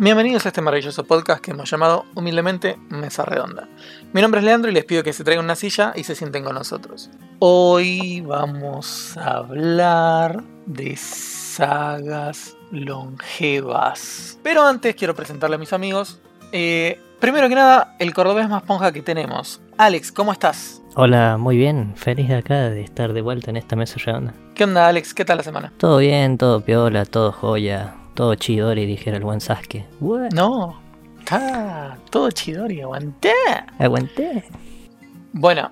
Bienvenidos a este maravilloso podcast que hemos llamado humildemente Mesa Redonda. Mi nombre es Leandro y les pido que se traigan una silla y se sienten con nosotros. Hoy vamos a hablar de sagas longevas. Pero antes quiero presentarle a mis amigos. Eh, primero que nada, el cordobés más ponja que tenemos. Alex, ¿cómo estás? Hola, muy bien. Feliz de acá de estar de vuelta en esta mesa redonda. ¿Qué onda, Alex? ¿Qué tal la semana? Todo bien, todo piola, todo joya, todo chidori, dijera el buen Sasuke. What? No. Está todo chidori, aguanté. Aguanté. Bueno,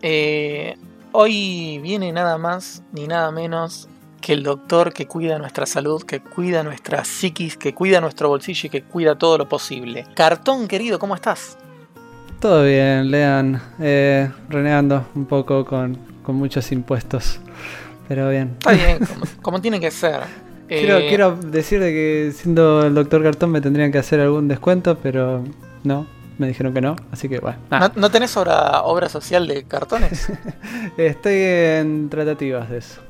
eh, hoy viene nada más ni nada menos que el doctor que cuida nuestra salud, que cuida nuestra psiquis, que cuida nuestro bolsillo y que cuida todo lo posible. Cartón querido, ¿cómo estás? Todo bien, Lean. Eh, renegando un poco con, con muchos impuestos. Pero bien. Está bien, como, como tiene que ser. Quiero, Eh, quiero decir de que siendo el doctor Cartón me tendrían que hacer algún descuento, pero no, me dijeron que no, así que bueno. ¿no, no tenés obra, obra social de cartones? Estoy en tratativas de eso.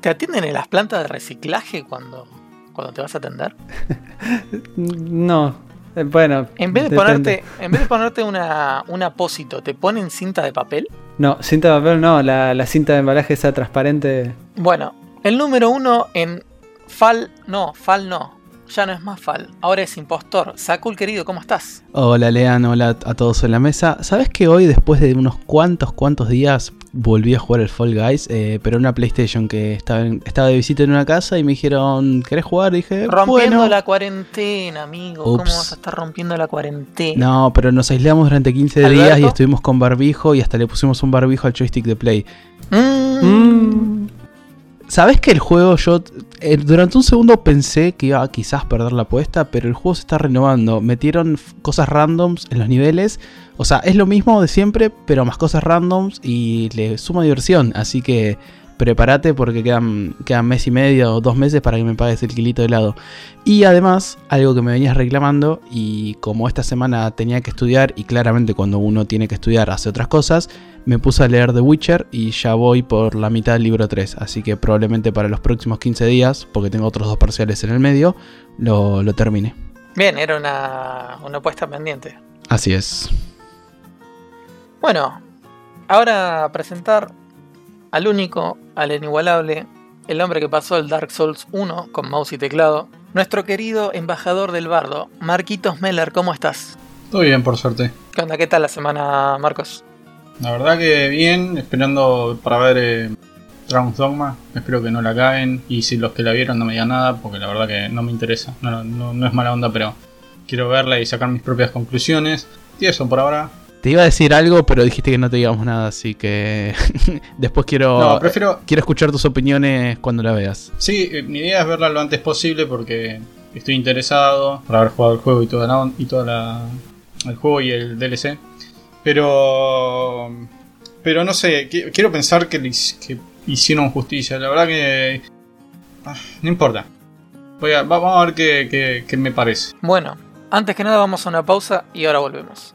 ¿Te atienden en las plantas de reciclaje cuando, cuando te vas a atender? No, eh, bueno. En vez de depende. ponerte, en vez de ponerte una, un apósito, ¿te ponen cinta de papel? No, cinta de papel no, la, la cinta de embalaje esa transparente. Bueno, el número uno en Fal, no, Fal no, ya no es más Fal, ahora es impostor. Sakul querido, ¿cómo estás? Hola Lean, hola a todos en la mesa. ¿Sabes que hoy, después de unos cuantos, cuantos días, volví a jugar el Fall Guys? Eh, pero en una PlayStation que estaba, en- estaba de visita en una casa y me dijeron, ¿querés jugar? Y dije, Rompiendo bueno. la cuarentena, amigo. ¿Cómo vas a estar rompiendo la cuarentena? No, pero nos aislamos durante 15 ¿Alberto? días y estuvimos con barbijo y hasta le pusimos un barbijo al joystick de Play. Mm. Mm. ¿Sabes que el juego yo eh, durante un segundo pensé que iba a quizás perder la apuesta, pero el juego se está renovando. Metieron cosas randoms en los niveles. O sea, es lo mismo de siempre, pero más cosas randoms y le suma diversión. Así que prepárate porque quedan, quedan mes y medio o dos meses para que me pagues el kilito de helado. Y además, algo que me venías reclamando, y como esta semana tenía que estudiar, y claramente cuando uno tiene que estudiar hace otras cosas, me puse a leer The Witcher y ya voy por la mitad del libro 3. Así que probablemente para los próximos 15 días, porque tengo otros dos parciales en el medio, lo, lo termine. Bien, era una, una apuesta pendiente. Así es. Bueno, ahora a presentar al único, al inigualable, el hombre que pasó el Dark Souls 1 con mouse y teclado, nuestro querido embajador del bardo, Marquitos Meller, ¿cómo estás? Todo bien, por suerte. ¿Qué onda? ¿Qué tal la semana, Marcos? La verdad que bien, esperando para ver eh, Dragon's Dogma. Espero que no la caguen. Y si los que la vieron no me digan nada, porque la verdad que no me interesa. No, no, no es mala onda, pero quiero verla y sacar mis propias conclusiones. Y eso por ahora. Te iba a decir algo, pero dijiste que no te digamos nada, así que después quiero, No, prefiero. quiero escuchar tus opiniones cuando la veas. Sí, eh, mi idea es verla lo antes posible porque estoy interesado por haber jugado el juego y toda la, y toda la el juego y el DLC. Pero pero no sé, qui- quiero pensar que, que hicieron justicia. La verdad que ah, no importa. Voy a, va- vamos a ver qué, qué- qué me parece. Bueno, antes que nada vamos a una pausa y ahora volvemos.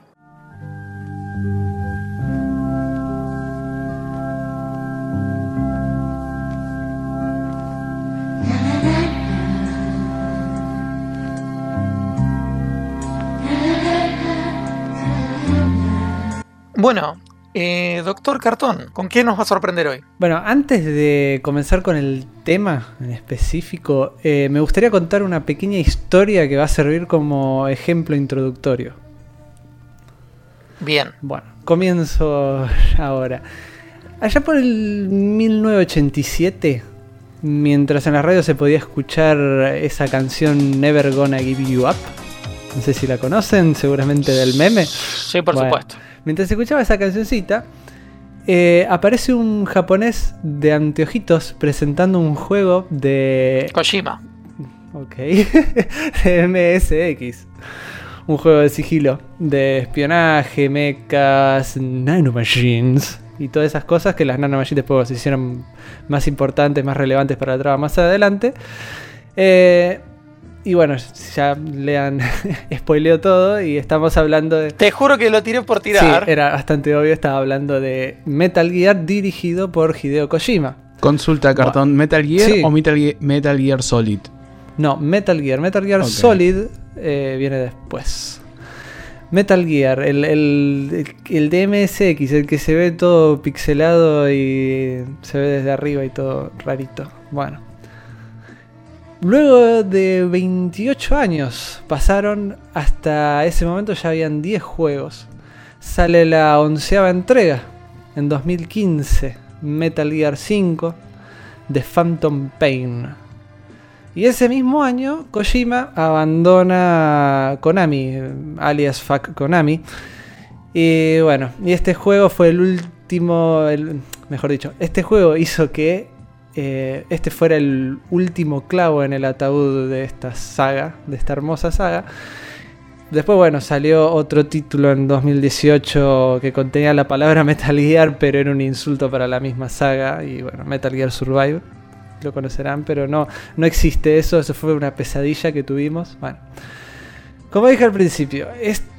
Bueno, eh, doctor Cartón, ¿con qué nos va a sorprender hoy? Bueno, antes de comenzar con el tema en específico, eh, me gustaría contar una pequeña historia que va a servir como ejemplo introductorio. Bien, Bueno, comienzo ahora. Allá por el 1987, mientras en la radio se podía escuchar esa canción Never Gonna Give You Up, no sé si la conocen, seguramente del meme. sí, por Bueno. supuesto. Mientras escuchaba esa cancioncita, eh, aparece un japonés de anteojitos presentando un juego de Kojima. Ok. de MSX. Un juego de sigilo, de espionaje, mechas, nanomachines y todas esas cosas que las nanomachines después se hicieron más importantes, más relevantes para la trama más adelante. Eh, y bueno, ya lean, spoileo todo y estamos hablando de... Te juro que lo tiré por Sí, tirar. era bastante obvio, estaba hablando de Metal Gear dirigido por Hideo Kojima. Consulta cartón, ¿Metal Gear Sí. o Metal, Ge- Metal Gear Solid? No, Metal Gear. Metal Gear. Solid eh, viene después. Metal Gear, el, el, el de MSX, el que se ve todo pixelado y se ve desde arriba y todo rarito. Bueno. Luego de 28 años pasaron, hasta ese momento ya habían 10 juegos. Sale la onceava entrega en 2015, Metal Gear 5, The Phantom Pain. Y ese mismo año, Kojima abandona Konami, alias Fuck Konami. Y bueno, y este juego fue el último, el- mejor dicho, este juego hizo que eh, este fuera el último clavo en el ataúd de esta saga, de esta hermosa saga. Después, bueno, salió otro título en 2018 que contenía la palabra Metal Gear, pero era un insulto para la misma saga. Y bueno, Metal Gear Survive, lo conocerán, pero no, no existe eso, eso fue una pesadilla que tuvimos. Bueno, como dije al principio,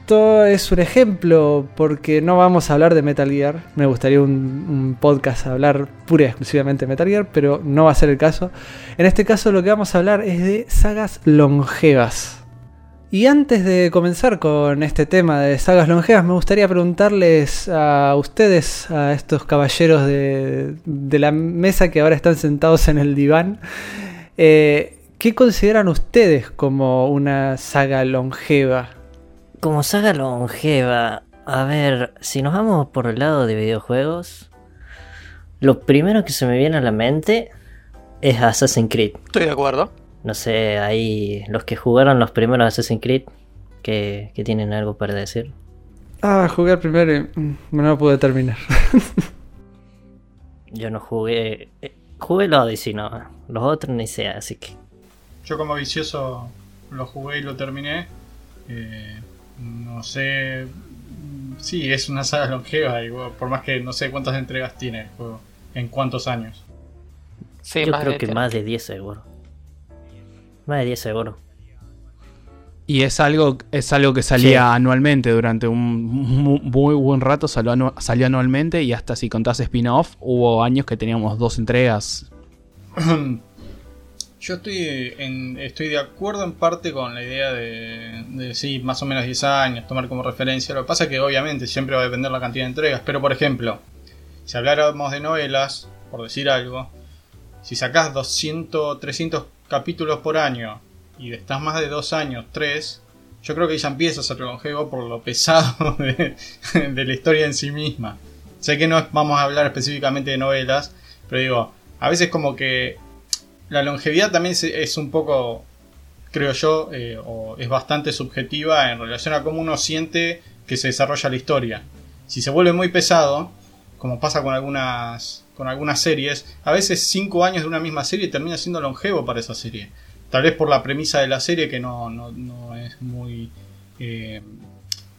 esto es un ejemplo porque no vamos a hablar de Metal Gear. Me gustaría un, podcast a hablar pura y exclusivamente de Metal Gear, pero no va a ser el caso. En este caso lo que vamos a hablar es de sagas longevas. Y antes de comenzar con este tema de sagas longevas, me gustaría preguntarles a ustedes, a estos caballeros de, de la mesa que ahora están sentados en el diván, eh, ¿qué consideran ustedes como una saga longeva? Como saga longeva, a ver, si nos vamos por el lado de videojuegos, lo primero que se me viene a la mente es Assassin's Creed. Estoy de acuerdo. No sé, ahí los que jugaron los primeros Assassin's Creed, que, que tienen algo para decir. Ah, jugué al primero y mm, no lo pude terminar. Yo no jugué... eh, Jugué el Odyssey, no. Los otros ni sé, así que... Yo como vicioso lo jugué y lo terminé. Eh, no sé. Sí, es una saga longeva, igual, por más que no sé cuántas entregas tiene el juego. En cuántos años. Sí, Yo creo que más de 10 seguro. Más de 10 seguro. Y es algo, es algo que salía Sí. anualmente durante un mu- muy buen rato, salió, anu- salió anualmente y hasta si contás spin-off, hubo años que teníamos dos entregas. Yo estoy, estoy de acuerdo en parte con la idea de, de, sí, más o menos 10 años, tomar como referencia. Lo que pasa es que obviamente siempre va a depender la cantidad de entregas. Pero por ejemplo, si habláramos de novelas, por decir algo, si sacás 200, 300 capítulos por año y estás más de 2 años, 3, yo creo que ya empieza a ser longevo por lo pesado de la historia en sí misma. Sé que no vamos a hablar específicamente de novelas, pero digo, a veces como que la longevidad también es, un poco, creo yo, eh, o es bastante subjetiva en relación a cómo uno siente que se desarrolla la historia. Si se vuelve muy pesado, como pasa con algunas, con algunas series, a veces 5 años de una misma serie termina siendo longevo para esa serie. Tal vez por la premisa de la serie que no, no, no es muy... eh,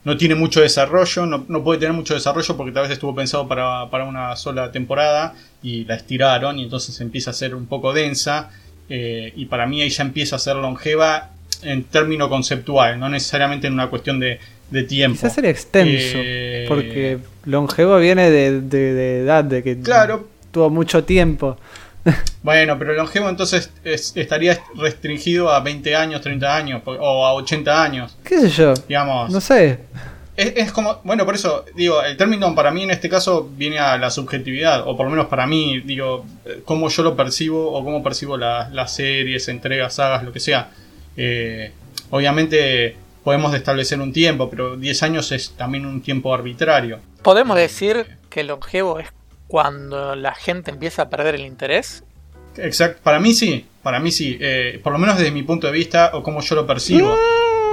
no tiene mucho desarrollo, no, no puede tener mucho desarrollo porque tal vez estuvo pensado para, para una sola temporada y la estiraron y entonces empieza a ser un poco densa eh, y para mí ahí ya empieza a ser longeva en término conceptual, no necesariamente en una cuestión de, de tiempo. Quizás sería extenso, Eh, porque longevo viene de, de- de edad, de que Claro, tuvo mucho tiempo. Bueno, pero el longevo entonces es- estaría restringido a 20 años, 30 años o a 80 años, ¿Qué sé yo? digamos. No sé. Es, es como, bueno, por eso digo, el término para mí en este caso viene a la subjetividad, o por lo menos para mí, digo, eh, cómo yo lo percibo o cómo percibo la- las series, entregas, sagas, lo que sea. Eh, obviamente podemos establecer un tiempo, pero 10 años es también un tiempo arbitrario. Podemos decir que el longevo es cuando la gente empieza a perder el interés. Exacto, para mí sí, para mí sí, eh, por lo menos desde mi punto de vista o como yo lo percibo.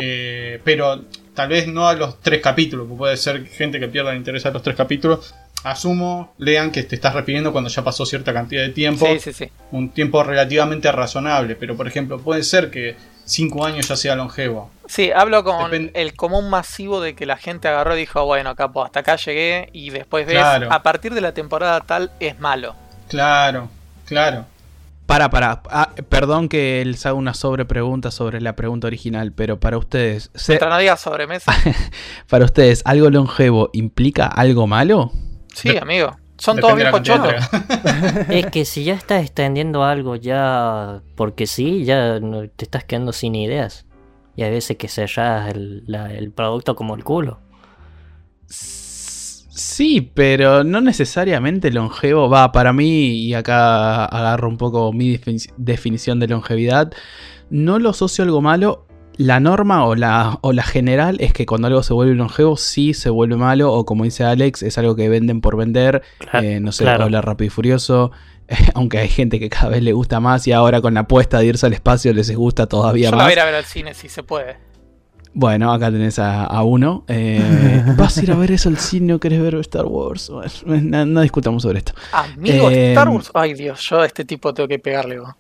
Eh, pero tal vez no a los tres capítulos, puede ser gente que pierda el interés a los tres capítulos. Asumo, lean que te estás refiriendo cuando ya pasó cierta cantidad de tiempo, Sí, sí, sí. un tiempo relativamente razonable, pero por ejemplo, puede ser que cinco años ya sea longevo. Sí, hablo con el común masivo de que la gente agarró y dijo, bueno, capo, hasta acá llegué y después ves, Claro. a partir de la temporada tal es malo. Claro, claro. Para, para, ah, perdón que les haga una sobrepregunta sobre la pregunta original, pero para ustedes, se- Mientras no digas sobremesa. para ustedes, ¿algo longevo implica algo malo? Sí, amigo. Son todos de entregas. Es que si ya estás extendiendo algo ya porque sí, ya te estás quedando sin ideas. Y hay veces que cerrás el, la- el producto como el culo. Sí, pero no necesariamente longevo. Va, para mí, y acá agarro un poco mi defini- definición de longevidad, no lo asocio a algo malo. La norma o la, o la general es que cuando algo se vuelve longevo, sí se vuelve malo, o como dice Alex, es algo que venden por vender. Eh, no sé, claro. habla rápido y furioso. Aunque hay gente que cada vez le gusta más y ahora con la apuesta de irse al espacio les gusta todavía Yo la más. voy a ir a ver al cine si se puede. Bueno, acá tenés a, a uno. Eh, ¿Vas a ir a ver eso al cine o querés ver Star Wars? Bueno, no, no discutamos sobre esto. Amigo Eh, Star Wars. Ay Dios, yo a este tipo tengo que pegarle. vos.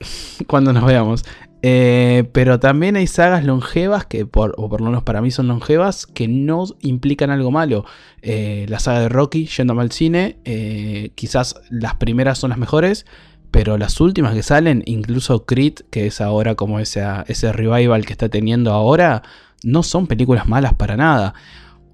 Cuando nos veamos. Eh, pero también hay sagas longevas que, por, o por lo menos para mí son longevas, que no implican algo malo. Eh, la saga de Rocky, yéndome al cine, eh, quizás las primeras son las mejores, pero las últimas que salen, incluso Creed, que es ahora como ese, ese revival que está teniendo ahora, no son películas malas para nada.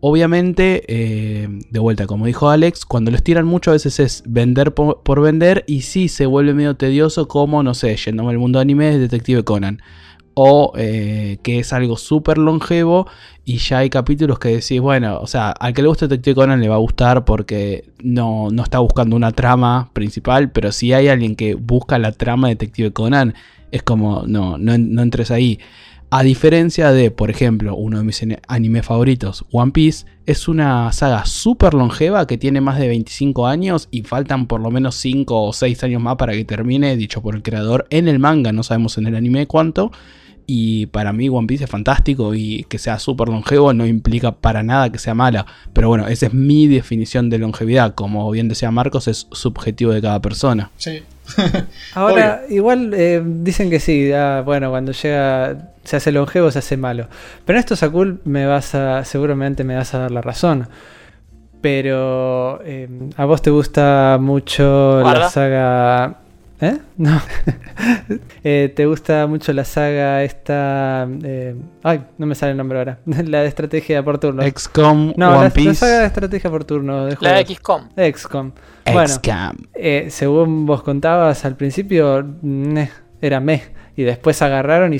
Obviamente, eh, de vuelta, como dijo Alex, cuando los tiran mucho a veces es vender por, vender y sí se vuelve medio tedioso como, no sé, yéndome al mundo anime, Detective Conan. O eh, que es algo súper longevo y ya hay capítulos que decís, bueno, o sea, al que le guste Detective Conan le va a gustar porque no, no está buscando una trama principal, pero si hay alguien que busca la trama de Detective Conan, es como, no, no, no entres ahí. A diferencia de, por ejemplo, uno de mis anime favoritos, One Piece, es una saga súper longeva que tiene más de 25 años y faltan por lo menos 5 o 6 años más para que termine, dicho por el creador, en el manga, no sabemos en el anime cuánto. Y para mí One Piece es fantástico y que sea súper longevo no implica para nada que sea mala. Pero bueno, esa es mi definición de longevidad. Como bien decía Marcos, es subjetivo de cada persona. Sí. Ahora, igual eh, dicen que sí, ah, bueno, cuando llega, se hace longevo, se hace malo. Pero en esto, Sakul, me vas a, seguramente me vas a dar la razón. Pero eh, a vos te gusta mucho la saga... ¿Eh? No. Eh, ¿Te gusta mucho la saga esta... eh, ay, no me sale el nombre ahora. la de estrategia por turno. XCOM, no, One la, la Piece, saga de estrategia por turno. De La juegos. XCOM. XCOM. Bueno, XCOM. eh, según vos contabas al principio, era meh. Y después agarraron y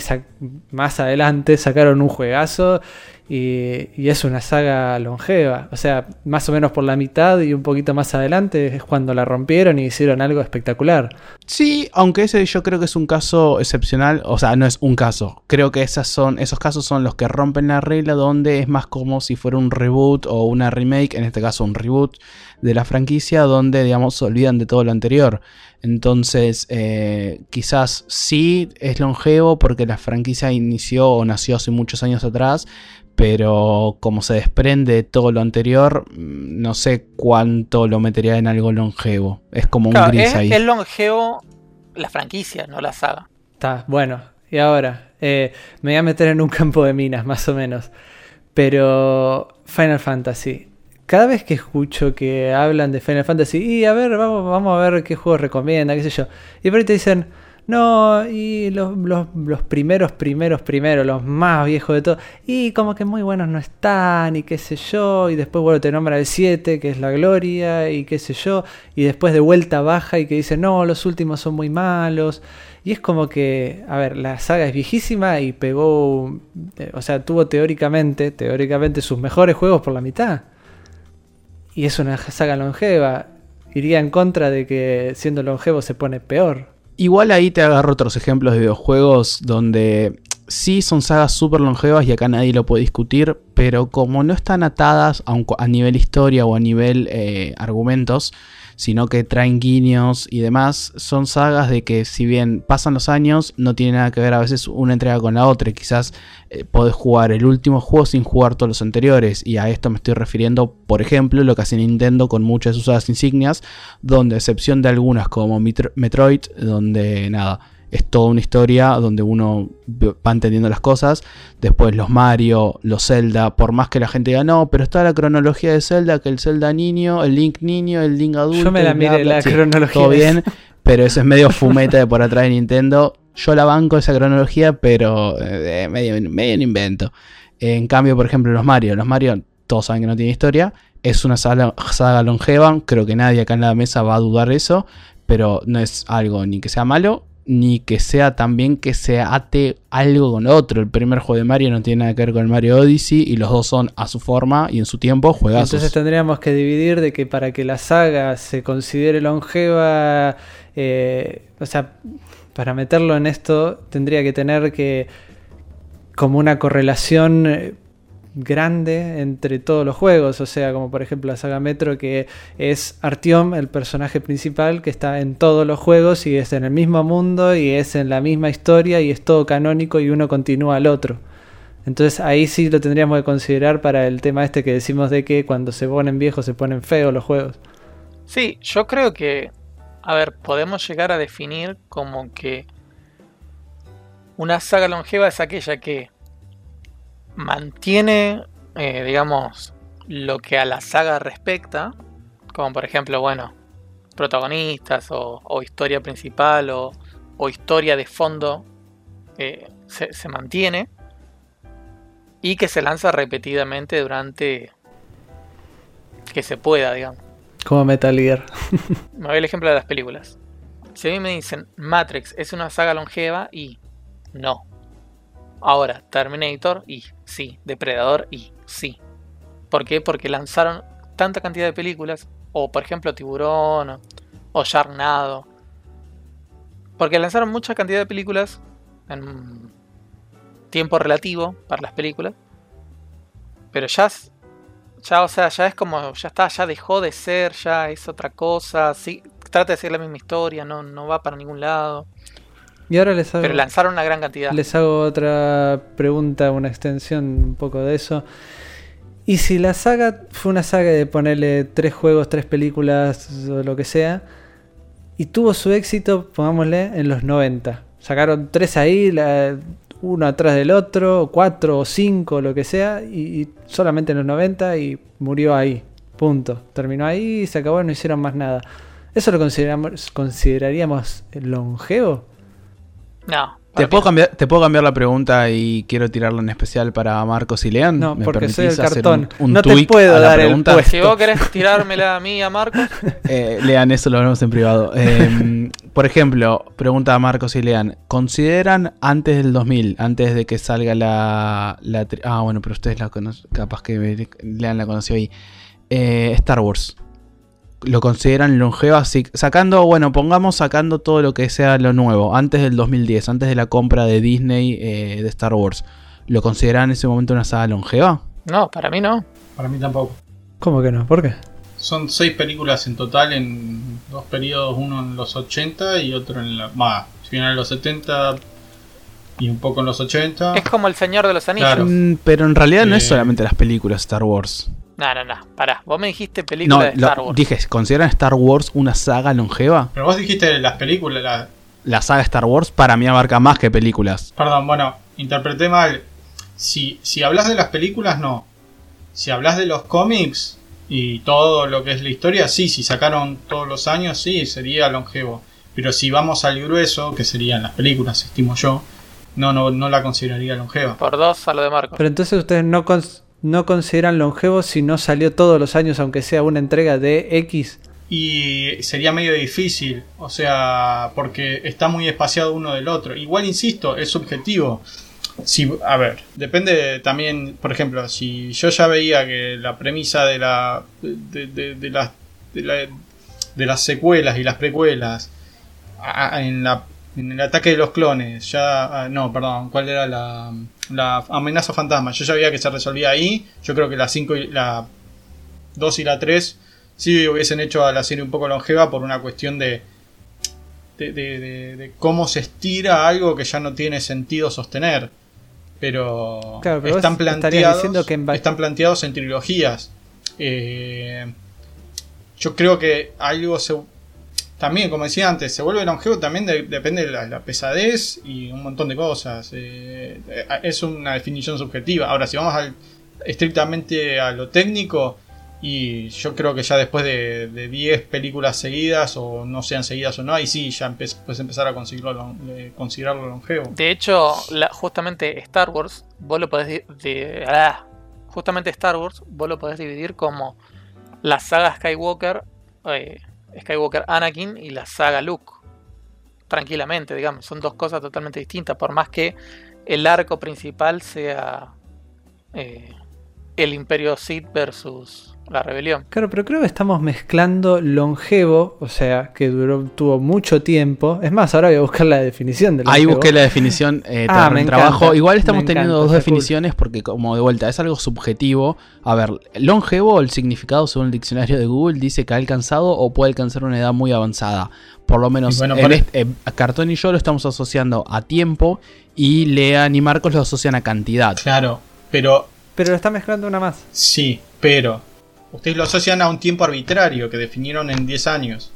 más adelante sacaron un juegazo. Y, y es una saga longeva. O sea, más o menos por la mitad y un poquito más adelante es cuando la rompieron y hicieron algo espectacular. Sí, aunque ese yo creo que es un caso excepcional, o sea, no es un caso. Creo que esas son, esos casos son los que rompen la regla, donde es más como si fuera un reboot o una remake, en este caso un reboot de la franquicia, donde digamos se olvidan de todo lo anterior. Entonces, eh, quizás sí es longevo porque la franquicia inició o nació hace muchos años atrás, pero como se desprende de todo lo anterior, mm, no sé cuánto lo metería en algo longevo. Es como un gris es, ahí. es longevo la franquicia, no la saga. Está, bueno. Y ahora, eh, me voy a meter en un campo de minas, más o menos. Pero Final Fantasy. Cada vez que escucho que hablan de Final Fantasy, y a ver, vamos, vamos a ver qué juego recomienda, qué sé yo. Y por ahí te dicen, no, y los, los, los primeros, primeros, primeros, los más viejos de todo. Y como que muy buenos no están, y qué sé yo. Y después, bueno, te nombra el 7, que es la gloria, y qué sé yo. Y después de vuelta baja y que dice, no, los últimos son muy malos. Y es como que, a ver, la saga es viejísima y pegó, eh, o sea, tuvo teóricamente, teóricamente sus mejores juegos por la mitad. Y es una saga longeva. Iría en contra de que siendo longevo se pone peor. Igual ahí te agarro otros ejemplos de videojuegos donde sí son sagas súper longevas y acá nadie lo puede discutir, pero como no están atadas a, un- a nivel historia o a nivel eh, argumentos, sino que traen guiños y demás, son sagas de que si bien pasan los años, no tiene nada que ver a veces una entrega con la otra. Quizás eh, podés jugar el último juego sin jugar todos los anteriores, y a esto me estoy refiriendo, por ejemplo, lo que hace Nintendo con muchas de sus insignias, donde a excepción de algunas como Metro- Metroid, donde nada, es toda una historia donde uno va entendiendo las cosas. Después los Mario, los Zelda, por más que la gente diga, no, pero está la cronología de Zelda, que el Zelda niño, el Link niño, el Link adulto. Yo me la miré la Sí, cronología. Todo bien, pero eso es medio fumeta de por atrás de Nintendo. Yo la banco esa cronología, pero eh, medio, medio un invento. En cambio, por ejemplo, los Mario. Los Mario, todos saben que no tiene historia. Es una saga, saga longeva. Creo que nadie acá en la mesa va a dudar eso. Pero no es algo ni que sea malo, ni que sea también que se ate algo con otro. El primer juego de Mario no tiene nada que ver con el Mario Odyssey y los dos son a su forma y en su tiempo juegazos. Entonces tendríamos que dividir de que para que la saga se considere longeva, eh, o sea, para meterlo en esto tendría que tener que como una correlación eh, grande entre todos los juegos, o sea, como por ejemplo la saga Metro que es Artyom, el personaje principal que está en todos los juegos y es en el mismo mundo y es en la misma historia y es todo canónico y uno continúa al otro. Entonces ahí sí lo tendríamos que considerar para el tema este que decimos de que cuando se ponen viejos se ponen feos los juegos. Sí, yo creo que, a ver, podemos llegar a definir como que una saga longeva es aquella que mantiene, eh, digamos, lo que a la saga respecta, como por ejemplo, bueno, protagonistas o, o historia principal o, o, historia de fondo, eh, se, se, mantiene y que se lanza repetidamente durante que se pueda, digamos. Como Metal Gear. Me voy el ejemplo de las películas. Si a mí me dicen Matrix es una saga longeva y no, Ahora, Terminator y sí, Depredador y sí. ¿Por qué? Porque lanzaron tanta cantidad de películas, o por ejemplo Tiburón, o Sharknado. Porque lanzaron mucha cantidad de películas en tiempo relativo para las películas. Pero ya, ya, o sea, ya es como, ya está, ya dejó de ser, ya es otra cosa. Sí, trata de seguir la misma historia, no, no va para ningún lado. Y ahora les hago, Pero lanzaron una gran cantidad. Les hago otra pregunta, una extensión un poco de eso. Y si la saga fue una saga de ponerle tres juegos, tres películas o lo que sea, y tuvo su éxito, pongámosle, en los 90. Sacaron tres ahí, la, uno atrás del otro, cuatro o cinco, lo que sea, y, y, solamente en los 90 y murió ahí. Punto. Terminó ahí y se acabó, no hicieron más nada. ¿Eso lo consideramos, consideraríamos longevo? No. ¿Te puedo, cambiar, ¿Te puedo cambiar la pregunta y quiero tirarla en especial para Marcos y Lean? No, porque soy el cartón. Un, un no te puedo dar pregunta? el puesto. Si vos querés tirármela a mí, a Marcos. eh, Lean, eso lo hablamos en privado. Eh, por ejemplo, pregunta a Marcos y Lean. ¿Consideran antes del 2000, antes de que salga la... la ah, bueno, pero ustedes la conocen, capaz que Lean la conoció ahí. Eh, Star Wars lo consideran longeva, sacando, bueno, pongamos sacando todo lo que sea lo nuevo, antes del 2010, antes de la compra de Disney eh, de Star Wars, ¿lo consideran en ese momento una saga longeva? No, para mí no. Para mí tampoco. ¿Cómo que no? ¿Por qué? Son seis películas en total en dos periodos, uno en los 80 y otro en la... Bah, final de los 70 y un poco en los 80. Es como el Señor de los Anillos. Claro. Mm, pero en realidad eh... no es solamente las películas Star Wars. No, no, no, pará. Vos me dijiste película no, de Star lo, Wars. Dije, ¿consideran Star Wars una saga longeva? Pero vos dijiste las películas. La... la saga Star Wars para mí abarca más que películas. Perdón, bueno, interpreté mal. Si, si hablas de las películas, no. Si hablas de los cómics y todo lo que es la historia, sí. Si sacaron todos los años, sí, sería longevo. Pero si vamos al grueso, que serían las películas, estimo yo, no, no, no la consideraría longeva. Por dos a lo de Marcos. Pero entonces ustedes no, cons no consideran longevo si no salió todos los años, aunque sea una entrega de X. Y sería medio difícil, o sea, porque está muy espaciado uno del otro. Igual, insisto, es subjetivo. Si, a ver, depende también, por ejemplo, si yo ya veía que la premisa de la de, de, de, la, de, la, de las secuelas y las precuelas en la en el ataque de los clones, ya. No, perdón, ¿cuál era la, la amenaza fantasma? Yo ya veía que se resolvía ahí. Yo creo que la 5 y la 2 y la 3 sí hubiesen hecho a la serie un poco longeva por una cuestión de. De, de, de, de cómo se estira algo que ya no tiene sentido sostener. Pero, claro, pero están, planteados, que en... están planteados en trilogías. Eh, yo creo que algo se, también, como decía antes, se vuelve longevo también de, depende de la, pesadez y un montón de cosas. Eh, es una definición subjetiva. Ahora, si vamos estrictamente a lo técnico, y yo creo que ya después de 10 películas seguidas, o no sean seguidas o no, ahí sí ya puedes empezar a considerarlo, eh, longevo. De hecho, justamente Star Wars, vos lo podés de, de, ah, justamente Star Wars, vos lo podés dividir como la saga Skywalker. Eh, Skywalker Anakin y la saga Luke. tranquilamente, digamos. Son dos cosas totalmente distintas, por más que el arco principal sea eh, el Imperio Sith versus la rebelión. Claro, pero creo que estamos mezclando longevo, o sea, que duró, tuvo mucho tiempo. Es más, ahora voy a buscar la definición de Ahí longevo. busqué la definición eh, Ah, en me trabajo. encanta, Igual estamos teniendo encanta, dos cool. definiciones porque como de vuelta es algo subjetivo. A ver, longevo, el significado según el diccionario de Google dice que ha alcanzado o puede alcanzar una edad muy avanzada. Por lo menos bueno, en este- eh, Cartón y yo lo estamos asociando a tiempo y Lean y Marcos lo asocian a cantidad. Claro, pero Pero lo está mezclando una más. sí, pero ustedes lo asocian a un tiempo arbitrario que definieron en 10 años.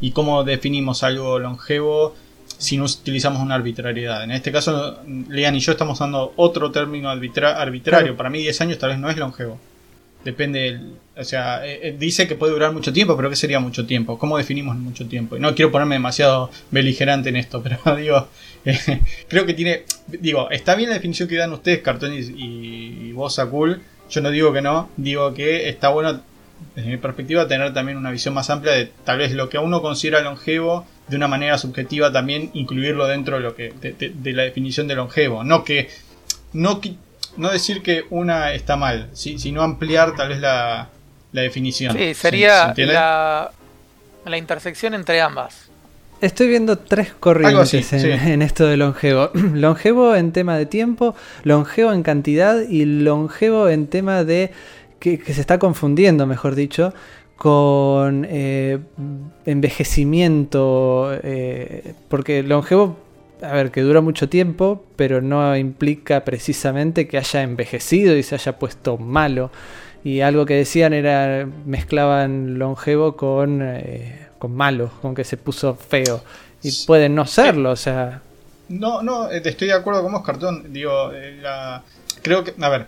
¿Y cómo definimos algo longevo si no utilizamos una arbitrariedad? En este caso, Lean y yo estamos usando otro término arbitra- arbitrario. Claro. Para mí 10 años tal vez no es longevo. Depende, del- o sea, eh, eh, dice que puede durar mucho tiempo, pero ¿qué sería mucho tiempo? ¿Cómo definimos mucho tiempo? Y no quiero ponerme demasiado beligerante en esto, pero digo, eh, creo que tiene, digo, está bien la definición que dan ustedes, Cartón y, y vos, Akul. Yo no digo que no, digo que está bueno, desde mi perspectiva, tener también una visión más amplia de tal vez lo que uno considera longevo, de una manera subjetiva también incluirlo dentro de lo que de, de- de la definición de longevo. No que no, no decir que una está mal, si- sino ampliar tal vez la, la definición. Sí, ¿Se- sería se la, la intersección entre ambas. Estoy viendo tres corrientes así, en, sí. en esto de longevo. longevo en tema de tiempo, longevo en cantidad y longevo en tema de que, que se está confundiendo, mejor dicho, con eh, envejecimiento. eh, porque longevo, a ver, que dura mucho tiempo, pero no implica precisamente que haya envejecido y se haya puesto malo. Y algo que decían era, mezclaban longevo con, eh, con malo, con que se puso feo. Y Sí. puede no serlo, o sea... No, no, eh, estoy de acuerdo con vos, Cartón. Digo, eh, la- creo que, a ver,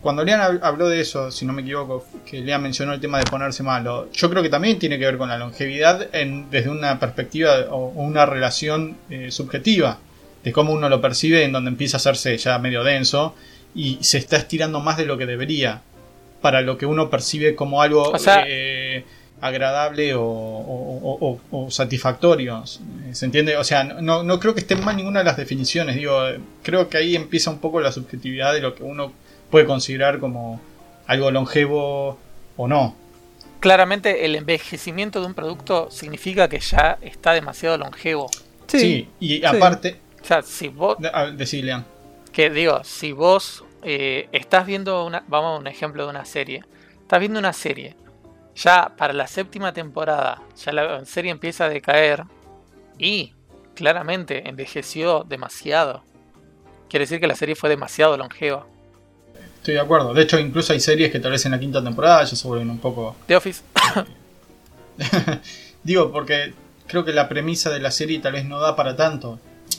cuando Lean hab- habló de eso, si no me equivoco, que Lean mencionó el tema de ponerse malo, yo creo que también tiene que ver con la longevidad en, desde una perspectiva o una relación eh, subjetiva, de cómo uno lo percibe, en donde empieza a hacerse ya medio denso y se está estirando más de lo que debería, para lo que uno percibe como algo O sea- eh, agradable o, o- o- o- o satisfactorio. ¿Se entiende? O sea, no, no creo que esté mal ninguna de las definiciones. Digo, creo que ahí empieza un poco la subjetividad de lo que uno puede considerar como algo longevo o no. Claramente el envejecimiento de un producto significa que ya está demasiado longevo. Sí, y aparte, O sea, si vos, de- a- decí, Lean. que digo, si vos eh, estás viendo una, vamos a un ejemplo de una serie, estás viendo una serie, ya para la séptima temporada, ya la serie empieza a decaer y claramente envejeció demasiado. Quiere decir que la serie fue demasiado longeva. Estoy de acuerdo. De hecho, incluso hay series que tal vez en la quinta temporada ya se vuelven un poco The Office, Digo, porque creo que la premisa de la serie tal vez no da para tanto.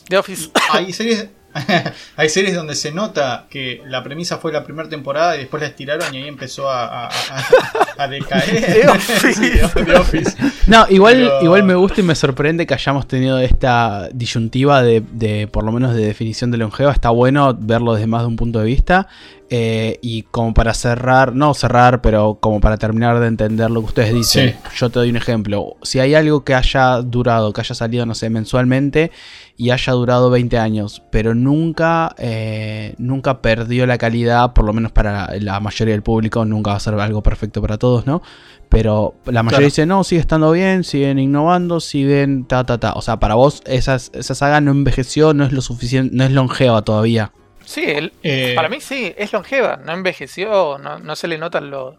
The Office, Hay series, hay series donde se nota que la premisa fue la primera temporada y después la estiraron y ahí empezó a, a- a- a decaer. The Office. Sí, The Office. No, igual, Pero- igual me gusta y me sorprende que hayamos tenido esta disyuntiva de, de, por lo menos de definición de longeva. Está bueno verlo desde más de un punto de vista. Eh, y como para cerrar, no cerrar, pero como para terminar de entender lo que ustedes dicen, Sí. yo te doy un ejemplo. Si hay algo que haya durado, que haya salido, no sé, mensualmente y haya durado 20 años, pero nunca, eh, nunca perdió la calidad, por lo menos para la mayoría del público, nunca va a ser algo perfecto para todos, ¿no? Pero la mayoría Claro. dice, no, sigue estando bien, siguen innovando, siguen ta, ta, ta. O sea, para vos esas, esa saga no envejeció, no es lo suficiente, no es longeva todavía. Sí, el- Eh, para mí sí, es longeva, no envejeció, no, no se le notan lo...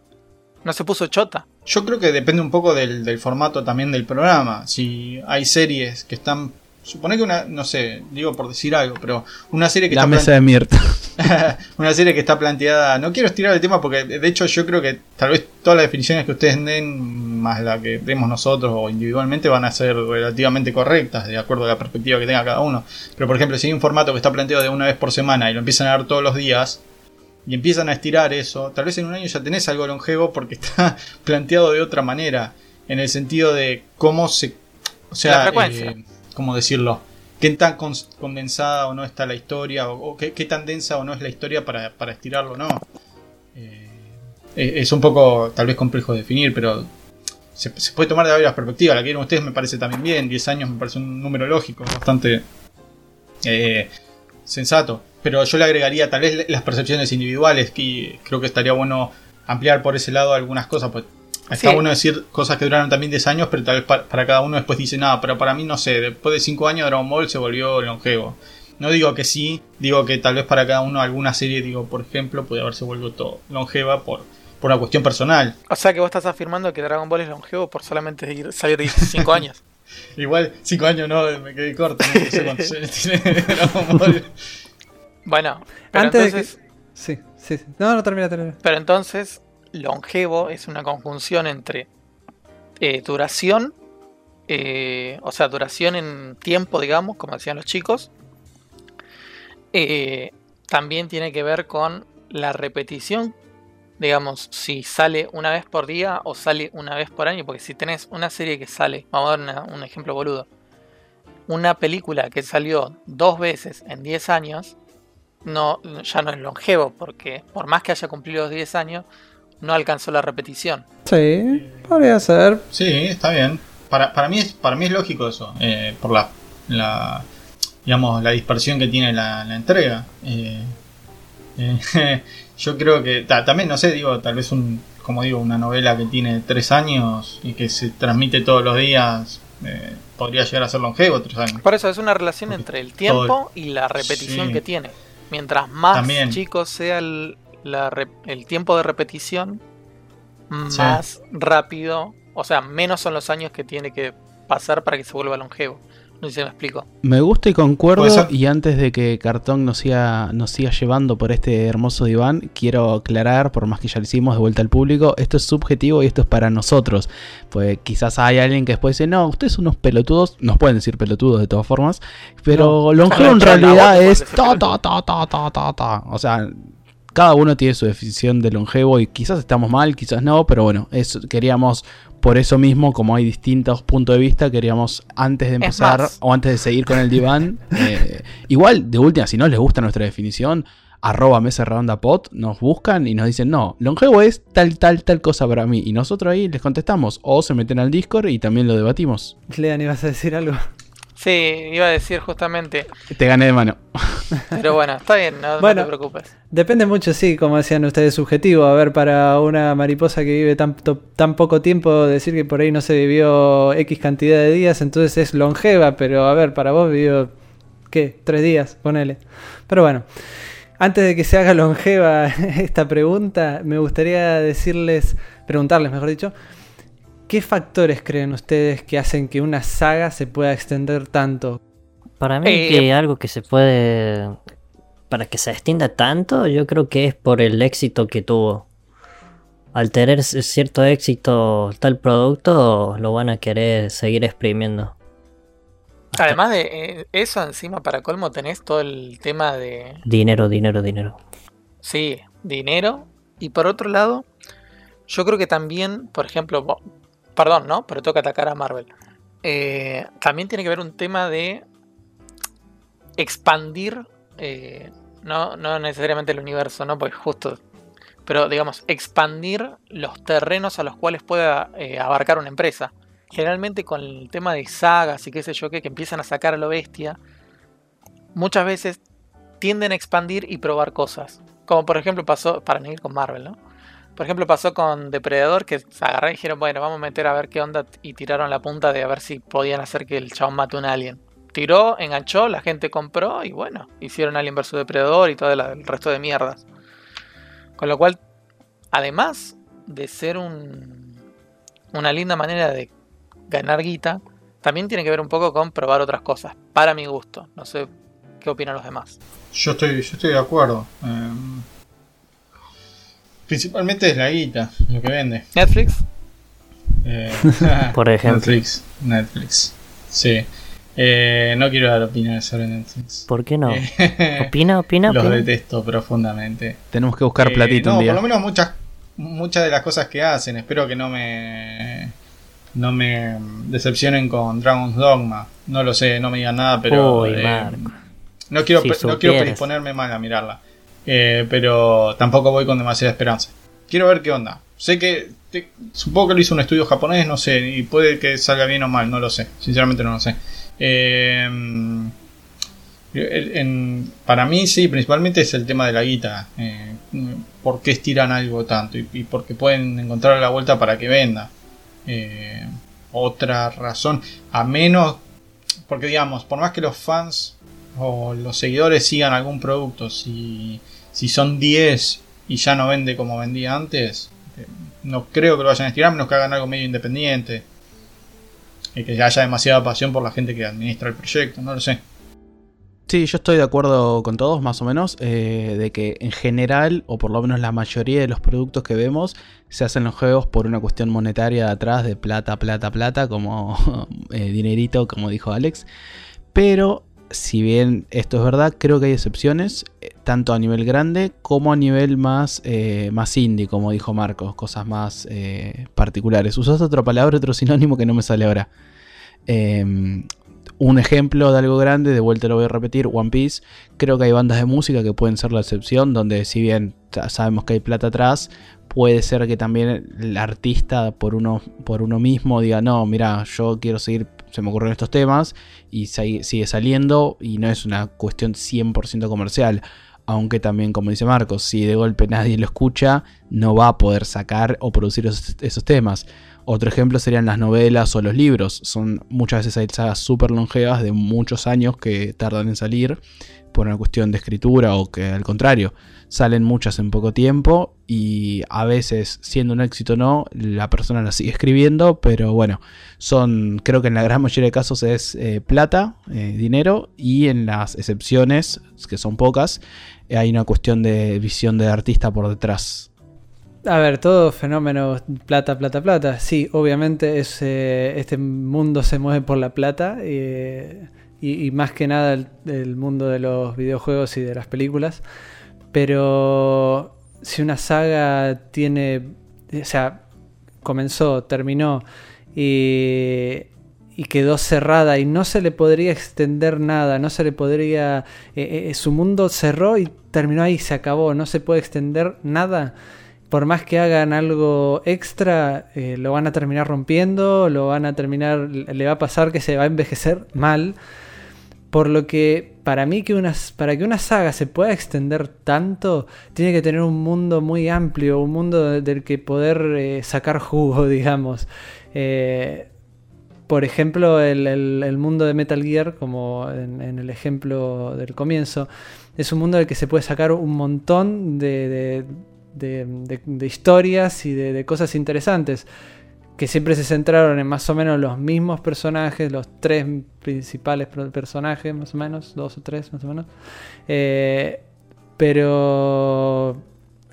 No se puso chota. Yo creo que depende un poco del, del formato también del programa. Si hay series que están. Supone que una. No sé, digo por decir algo, pero una serie que La está mesa de Mirta. una serie que está planteada. No quiero estirar el tema porque de hecho yo creo que tal vez todas las definiciones que ustedes den, más la que demos nosotros o individualmente, van a ser relativamente correctas, de acuerdo a la perspectiva que tenga cada uno. Pero por ejemplo, si hay un formato que está planteado de una vez por semana y lo empiezan a dar todos los días. Y empiezan a estirar eso, tal vez en un año ya tenés algo longevo porque está planteado de otra manera. En el sentido de cómo se. O sea, La frecuencia. eh, ¿cómo decirlo? qué tan condensada o no está la historia, o, qué, tan densa o no es la historia para, para estirarlo o no. Eh, eh, es un poco tal vez complejo de definir, pero se, se puede tomar de varias perspectivas. La que vieron ustedes me parece también bien. 10 años me parece un número lógico, bastante eh, sensato. Pero yo le agregaría tal vez las percepciones individuales, que creo que estaría bueno ampliar por ese lado algunas cosas. Pues está Sí. bueno decir cosas que duraron también 10 años, pero tal vez pa- para, cada uno después dice nada. Pero para mí, no sé, después de 5 años Dragon Ball se volvió longevo. No digo que sí, digo que tal vez para cada uno alguna serie, digo, por ejemplo, puede haberse vuelto longeva por, por una cuestión personal. O sea que vos estás afirmando que Dragon Ball es longevo por solamente ir- salir 5 años. Igual 5 años no, me quedé corto, no sé cuántos años tiene Dragon Ball. Bueno, pero Antes de que- entonces, Sí, sí, sí. No, no, termina, termina. pero entonces longevo es una conjunción entre eh, duración, eh, o sea, duración en tiempo, digamos, como decían los chicos. Eh, también tiene que ver con la repetición, digamos, si sale una vez por día o sale una vez por año, porque si tenés una serie que sale, vamos a dar un ejemplo boludo, una película que salió dos veces en 10 años, no, ya no es longevo, porque por más que haya cumplido los 10 años, no alcanzó la repetición. Sí, podría ser. Sí, está bien. Para, para, mí, es, para mí es lógico eso, eh, por la, la, digamos, la dispersión que tiene la, la entrega. Eh, eh, yo creo que ta- también, no sé, digo, tal vez un, como digo, una novela que tiene tres años y que se transmite todos los días, eh, podría llegar a ser longevo tres años. Por eso es una relación Porque entre el tiempo todo- y la repetición Sí. que tiene. Mientras más También. chico sea el, la el tiempo de repetición, Sí. más rápido, o sea, menos son los años que tiene que pasar para que se vuelva longevo. No sé si me explico. Me gusta y concuerdo. Y antes de que Cartón nos siga, nos siga llevando por este hermoso diván, quiero aclarar, por más que ya lo hicimos de vuelta al público, esto es subjetivo y esto es para nosotros. Pues quizás hay alguien que después dice, no, ustedes son unos pelotudos. Nos pueden decir pelotudos de todas formas. Pero longevo en realidad es ta, ta, ta, ta, ta, ta, ta. O sea, cada uno tiene su definición de longevo y quizás estamos mal, quizás no, pero bueno, eso queríamos, por eso mismo, como hay distintos puntos de vista, queríamos antes de empezar o antes de seguir con el diván, eh, igual, de última, si no les gusta nuestra definición, arroba mesa redonda pot, nos buscan y nos dicen, no, longevo es tal, tal, tal cosa para mí. Y nosotros ahí les contestamos, o se meten al Discord y también lo debatimos. Lean, ibas a decir algo. Sí, iba a decir justamente. Te gané de mano. Pero bueno, está bien, no, te preocupes. Depende mucho, sí, como decían ustedes, subjetivo. A ver, para una mariposa que vive tan, to- tan poco tiempo, decir que por ahí no se vivió X cantidad de días, entonces es longeva, pero a ver, para vos vivió, ¿qué? Tres días, ponele. Pero bueno, antes de que se haga longeva esta pregunta, me gustaría decirles, preguntarles, mejor dicho, ¿qué factores creen ustedes que hacen que una saga se pueda extender tanto? Para mí Eh, que algo que se puede... Para que se extienda tanto, yo creo que es por el éxito que tuvo. Al tener cierto éxito tal producto, lo van a querer seguir exprimiendo. Hasta- Además de eh, eso, encima para colmo tenés todo el tema de, Dinero, dinero, dinero. Sí, dinero. Y por otro lado, yo creo que también, por ejemplo, perdón, ¿no? Pero toca atacar a Marvel. Eh, también tiene que ver un tema de expandir, eh, no, no necesariamente el universo, ¿no? Porque justo, pero digamos, expandir los terrenos a los cuales pueda eh, abarcar una empresa. Generalmente con el tema de sagas y qué sé yo qué, que empiezan a sacar a lo bestia, muchas veces tienden a expandir y probar cosas. Como por ejemplo pasó, para no ir con Marvel, ¿no? Por ejemplo pasó con Depredador que se agarraron y dijeron, bueno, vamos a meter a ver qué onda y tiraron la punta de a ver si podían hacer que el chabón mate a un alien. Tiró, enganchó, la gente compró y bueno, hicieron Alien vs Depredador y todo el resto de mierdas. Con lo cual, además de ser un, una linda manera de ganar guita, también tiene que ver un poco con probar otras cosas, para mi gusto. No sé qué opinan los demás. Yo estoy, yo estoy de acuerdo. Em, principalmente es la guita, lo que vende. Netflix, Eh, Por ejemplo. Netflix. Netflix. Sí. Eh, no quiero dar opiniones sobre Netflix. ¿Por qué no? Eh, ¿Opina, opina, Los opina? detesto profundamente. Tenemos que buscar Eh, platito no, un día. por lo menos muchas, muchas de las cosas que hacen. Espero que no me no me decepcionen con Dragon's Dogma. No lo sé, no me digan nada, pero Uy, eh, Marco. no quiero Si no quiero predisponerme mal a mirarla. Eh, pero tampoco voy con demasiada esperanza. Quiero ver qué onda. Sé que supongo que lo hizo un estudio japonés, no sé, y puede que salga bien o mal, no lo sé, sinceramente no lo sé. Eh, para mí sí, principalmente es el tema de la guita. Eh, ¿Por qué estiran algo tanto? Y, y porque pueden encontrar la vuelta para que venda. Otra razón, a menos, porque digamos, por más que los fans o los seguidores sigan algún producto, si, si son 10 y ya no vende como vendía antes, eh, no creo que lo vayan a estirar, menos que hagan algo medio independiente. Y que haya demasiada pasión por la gente que administra el proyecto, no lo sé. Sí, yo estoy de acuerdo con todos, más o menos, eh, de que en general, o por lo menos la mayoría de los productos que vemos, se hacen los juegos por una cuestión monetaria de atrás, de plata, plata, plata, como eh, dinerito, como dijo Alex. Pero, si bien esto es verdad, creo que hay excepciones, tanto a nivel grande como a nivel más, eh, más indie, como dijo Marcos, cosas más eh, particulares. Usaste otra palabra, otro sinónimo que no me sale ahora. Em, un ejemplo de algo grande, de vuelta lo voy a repetir, One Piece. Creo que hay bandas de música que pueden ser la excepción, donde si bien sa- sabemos que hay plata atrás, puede ser que también el artista por uno, por uno mismo diga, no, mira, yo quiero seguir, se me ocurren estos temas, y sigue saliendo, y no es una cuestión 100% comercial. Aunque también, como dice Marcos, si de golpe nadie lo escucha, no va a poder sacar o producir esos, temas. Otro ejemplo serían las novelas o los libros. Son muchas veces hay sagas súper longevas de muchos años que tardan en salir por una cuestión de escritura o que al contrario salen muchas en poco tiempo y a veces siendo un éxito o no la persona la sigue escribiendo pero bueno son creo que en la gran mayoría de casos es eh, plata eh, dinero y en las excepciones que son pocas hay una cuestión de visión de artista por detrás A ver, todo fenómeno plata, plata, plata. Sí, obviamente es, eh, este mundo se mueve por la plata eh, y, más que nada el, el mundo de los videojuegos y de las películas. Pero si una saga tiene, o sea, comenzó, terminó y, y quedó cerrada y no se le podría extender nada, no se le podría... eh, eh, su mundo cerró y terminó ahí, se acabó, no se puede extender nada por más que hagan algo extra, eh, lo van a terminar rompiendo, lo van a terminar, le va a pasar que se va a envejecer mal. Por lo que para mí que una, para que una saga se pueda extender tanto, tiene que tener un mundo muy amplio, un mundo de- del que poder sacar jugo, digamos. Eh, por ejemplo, el, mundo de Metal Gear, como en, en el ejemplo del comienzo, es un mundo del que se puede sacar un montón de, de- de- de- historias y de, cosas interesantes que siempre se centraron en más o menos los mismos personajes, los tres principales personajes, más o menos, dos o tres más o menos. Eh, pero,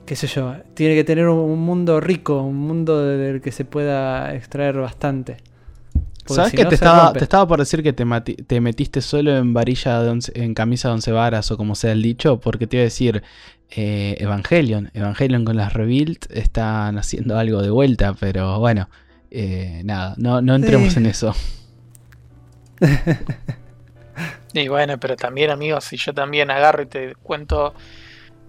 qué sé yo, tiene que tener un, un mundo rico, un mundo de- del que se pueda extraer bastante. Porque ¿Sabes si que no, te, estaba, rompe. te estaba por decir que te, metiste solo en varilla de once- en camisa de once varas o como sea el dicho? Porque te iba a decir eh, Evangelion. Evangelion con las Rebuild están haciendo algo de vuelta, pero bueno, eh, nada, no, no entremos Sí. en eso. Y bueno, pero también, amigos, si yo también agarro y te cuento,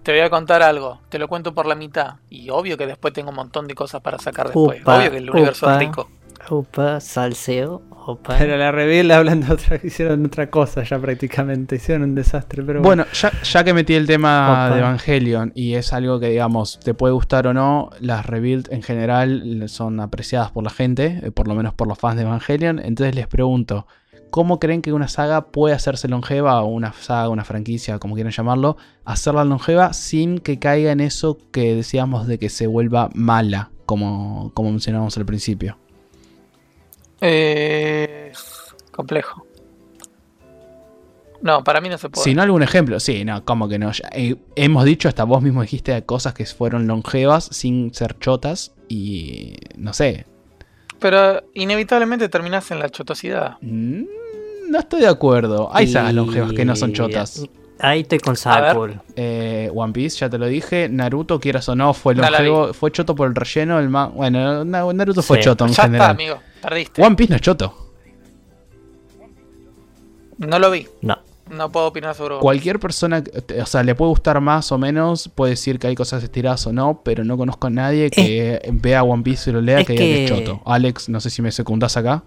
te voy a contar algo, te lo cuento por la mitad. Y obvio que después tengo un montón de cosas para sacar después. Upa, obvio que el universo es rico. Opa, salseo. Opa. Pero la Reveal hablan de otra, hicieron otra cosa ya prácticamente, hicieron un desastre, pero Bueno, ya, ya que metí el tema Opa. de Evangelion y es algo que, digamos, te puede gustar o no, las Rebuild en general son apreciadas por la gente, eh, por lo menos por los fans de Evangelion. Entonces les pregunto, ¿cómo creen que una saga puede hacerse longeva, o una saga, una franquicia, como quieran llamarlo, hacerla longeva sin que caiga en eso que decíamos de que se vuelva mala, como, como mencionábamos al principio? Eh, complejo. No, para mí no se puede. Si no, algún ejemplo. Sí, no, como que no. Ya, eh, hemos dicho, hasta vos mismo dijiste de cosas que fueron longevas sin ser chotas. Y no sé. Pero inevitablemente terminás en la chotosidad. mm, No estoy de acuerdo. Hay sagas Y- longevas que no son chotas. Ahí estoy con. Eh, One Piece, ya te lo dije. Naruto, quieras o no, fue longevo. Fue choto por el relleno. El ma- bueno, Na- Naruto fue Sí. choto en ya está, general. amigo. Perdiste. One Piece no es choto. No lo vi. No. no puedo opinar sobre One Piece. Cualquier persona, que- o sea, le puede gustar más o menos, puede decir que hay cosas estiradas o no, pero no conozco a nadie que vea One Piece y lo lea es que diga que es que- choto. Alex, no sé si me secundás acá.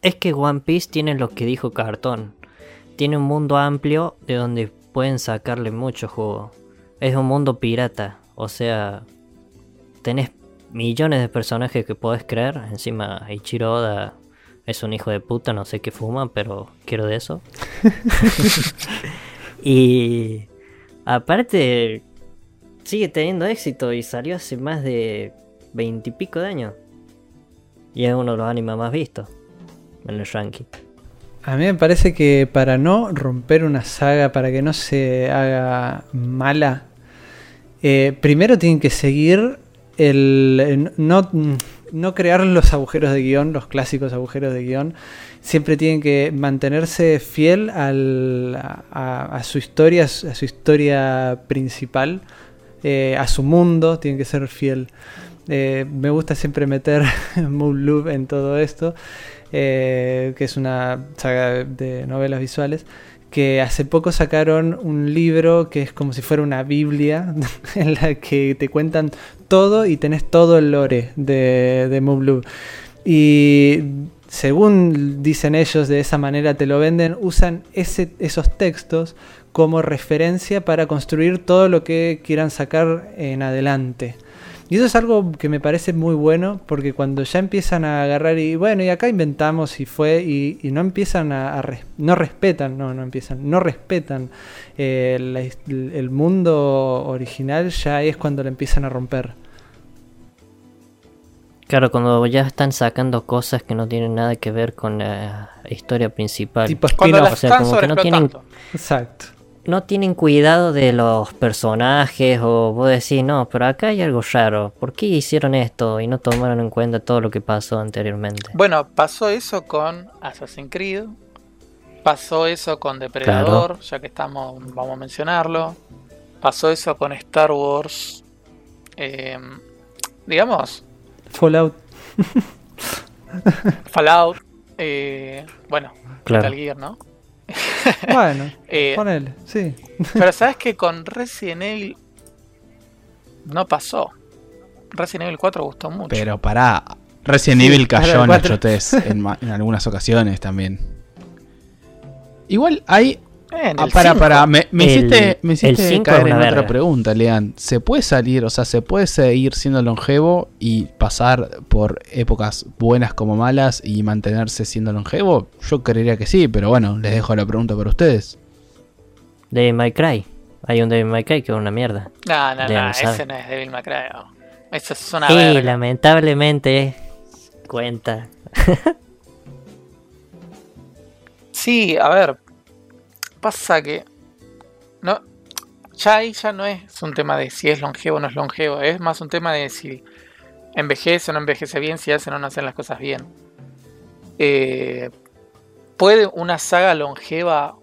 Es que One Piece tiene lo que dijo Cartón. Tiene un mundo amplio de donde pueden sacarle mucho jugo. Es un mundo pirata. O sea, tenés millones de personajes que podés creer. Encima, Ichiro Oda es un hijo de puta, no sé qué fuma, pero quiero de eso. y aparte, sigue teniendo éxito y salió hace más de veintipico de años. Y es uno de los animes más vistos en el ranking. A mí me parece que para no romper una saga, para que no se haga mala, eh, primero tienen que seguir el. eh, No, no crear los agujeros de guion, los clásicos agujeros de guion. Siempre tienen que mantenerse fiel al- a, su historia, a su historia principal, eh, a su mundo, tienen que ser fiel. Eh, me gusta siempre meter Moon Loop en todo esto, que es una saga de novelas visuales, que hace poco sacaron un libro que es como si fuera una Biblia, en la que te cuentan todo y tenés todo el lore de, de Moon Loop. Y según dicen ellos, de esa manera te lo venden, usan ese, esos textos como referencia para construir todo lo que quieran sacar en adelante. Y eso es algo que me parece muy bueno porque cuando ya empiezan a agarrar y bueno, y acá inventamos y fue y, y no empiezan a, a res- no respetan, no, no empiezan, no respetan eh, la el mundo original ya es cuando lo empiezan a romper. Claro, cuando ya están sacando cosas que no tienen nada que ver con la historia principal. Tipo Cuando las o sea, como que no tienen-. Exacto. No tienen cuidado de los personajes o vos decís, no, pero acá hay algo raro. ¿Por qué hicieron esto y no tomaron en cuenta todo lo que pasó anteriormente? Bueno, pasó eso con Assassin's Creed. Pasó eso con Depredador, ya que estamos, vamos a mencionarlo. Pasó eso con Star Wars. Eh, digamos, Fallout. Fallout. eh, bueno, Claro. Metal Gear, ¿no? Bueno, Eh, ponele, sí. pero sabes que con Resident Evil no pasó. Resident Evil 4 gustó mucho. Pero pará, Resident Sí, Evil para cayó en la en, en algunas ocasiones también. Igual hay Eh, Ah, para, 5. para, me, me El- hiciste, me hiciste caer en otra pregunta, Lean. ¿Se puede salir, o sea, se puede seguir siendo longevo y pasar por épocas buenas como malas y mantenerse siendo longevo? Yo creería que sí, pero bueno, les dejo la pregunta para ustedes. Devil May Cry. Hay un Devil May Cry que es una mierda. No, no, no, sabe. ese no es Devil May Cry. no. Eso es una y verga. lamentablemente cuenta. Sí, a ver. Pasa que. No. Ya ahí ya no es un tema de si es longevo o no es longevo. Es más un tema de si envejece o no envejece bien, si hacen o no hacen las cosas bien. Eh, ¿Puede una saga longeva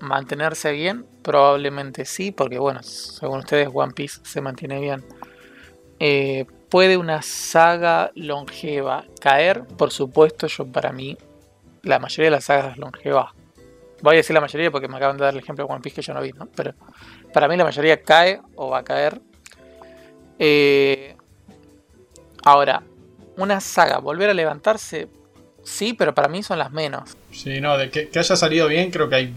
mantenerse bien? Probablemente sí, porque bueno, según ustedes One Piece se mantiene bien. Eh, ¿Puede una saga longeva caer? Por supuesto, yo para mí la mayoría de las sagas longevas. Voy a decir la mayoría porque me acaban de dar el ejemplo de One Piece que yo no vi, ¿no? Pero para mí la mayoría cae o va a caer. Eh, ahora, una saga, volver a levantarse, sí, pero para mí son las menos. Sí, no, de que, que haya salido bien, creo que hay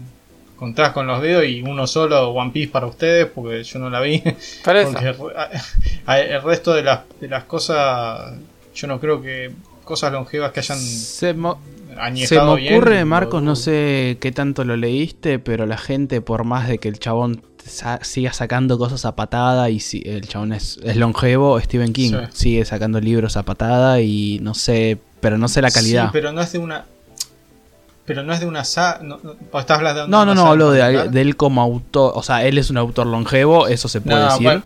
contás con los dedos y uno solo One Piece para ustedes, porque yo no la vi. Porque el, resto de las, de las cosas, yo no creo que cosas longevas que hayan Se, mo- se me ocurre, Marcos, no sé qué tanto lo leíste, pero la gente, por más de que el chabón sa- siga sacando cosas a patada y si el chabón es, es longevo, Stephen King Sí. sigue sacando libros a patada y no sé, pero no sé la calidad. Sí, pero no es de una. Pero no es de una saga. No, no, ¿o estás hablando No, no, no, hablo de, él como autor. O sea, él es un autor longevo, eso se puede decir. bueno.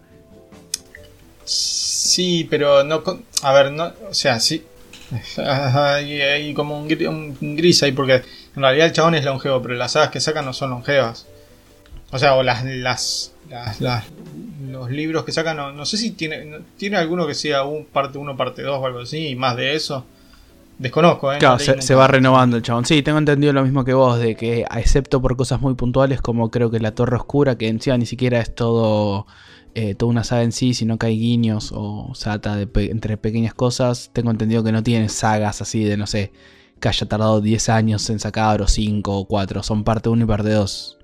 Sí, pero no. A ver, no. O sea, sí. Hay, hay como un, gri- un gris ahí, porque en realidad el chabón es longevo, pero las sagas que sacan no son longevas. O sea, o las. las, las, las- los libros que sacan, no, no sé si tiene, tiene alguno que sea un parte 1, parte 2 o algo así, y más de eso. Desconozco, ¿eh? Claro, No se, va renovando el chabón. Sí, tengo entendido lo mismo que vos, de que excepto por cosas muy puntuales como creo que la Torre Oscura, que encima ni siquiera es todo eh, toda una saga en sí, sino que hay guiños o de pe- entre pequeñas cosas, tengo entendido que no tiene sagas así de, no sé, que haya tardado 10 años en sacar o 5 o 4, son parte 1 y parte 2.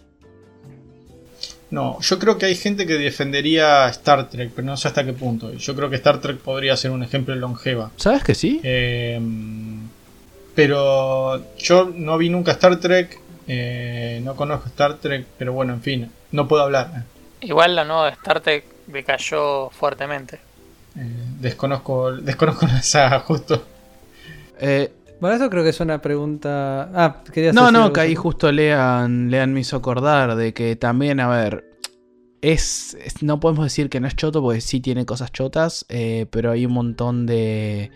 No, yo creo que hay gente que defendería Star Trek, pero no sé hasta qué punto. Yo creo que Star Trek podría ser un ejemplo de longeva. ¿Sabes que sí? Eh, pero yo no vi nunca Star Trek, eh, no conozco Star Trek, pero bueno, en fin, no puedo hablar. Igual la nueva de Star Trek decayó fuertemente. Eh, desconozco, desconozco la saga justo. Eh, Bueno, eso creo que es una pregunta. Ah, querías No, no, que ahí justo Lean, Lean me hizo acordar de que también, a ver, es, es- no podemos decir que no es choto porque sí tiene cosas chotas, eh, pero hay un montón de,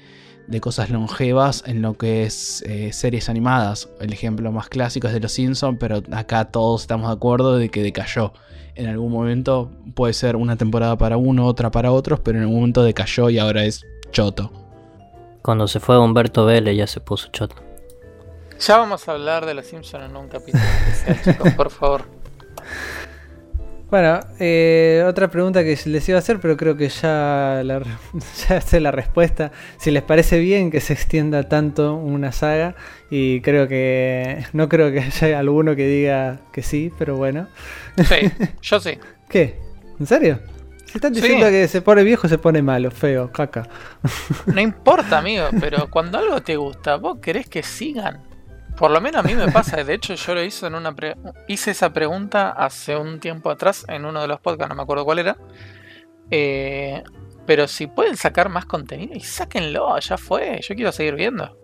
de cosas longevas en lo que es eh, series animadas. El ejemplo más clásico es de Los Simpsons, pero acá todos estamos de acuerdo de que decayó. En algún momento puede ser una temporada para uno, otra para otros, pero en algún momento decayó y ahora es choto. Cuando se fue Humberto Vélez ya se puso choto. Ya vamos a hablar de los Simpsons en un capítulo especial, chicos, por favor. Bueno, eh, otra pregunta que les iba a hacer, pero creo que ya, la, ya sé la respuesta. Si les parece bien que se extienda tanto una saga, y creo que no creo que haya alguno que diga que sí, pero bueno. Sí, yo sí. ¿Qué? ¿En serio? Si están Sí. diciendo que se pone viejo, se pone malo, feo, caca. No importa, amigo, pero cuando algo te gusta, vos querés que sigan. Por lo menos a mí me pasa, de hecho yo lo hice en una pre- hice esa pregunta hace un tiempo atrás en uno de los podcasts, no me acuerdo cuál era. Eh, pero si pueden sacar más contenido y sáquenlo, ya fue, yo quiero seguir viendo.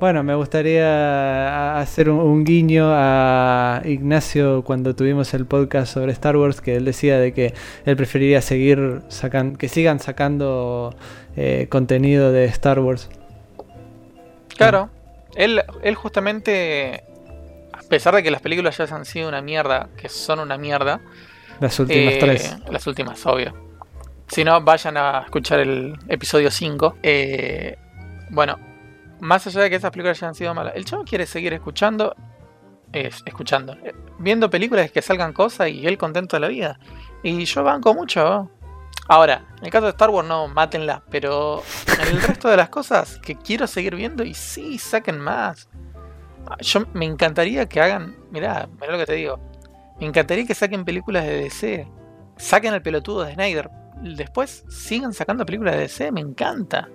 Bueno, me gustaría hacer un, un guiño a Ignacio cuando tuvimos el podcast sobre Star Wars, que él decía de que él preferiría seguir sacan que sigan sacando eh, contenido de Star Wars. Claro, él, él justamente, a pesar de que las películas ya han sido una mierda, que son una mierda, Las últimas Eh, tres. Las últimas, obvio. Si no, vayan a escuchar el episodio 5. Eh, bueno, más allá de que esas películas ya han sido malas, el chavo quiere seguir escuchando, es, escuchando, eh, viendo películas que salgan cosas y él contento de la vida. Y yo banco mucho. Ahora, en el caso de Star Wars no, mátenla, pero en el resto de las cosas que quiero seguir viendo y sí, saquen más. Ah, Yo me encantaría que hagan, mirá, mirá lo que te digo, me encantaría que saquen películas de DC. Saquen el pelotudo de Snyder. Después sigan sacando películas de DC. Me encanta.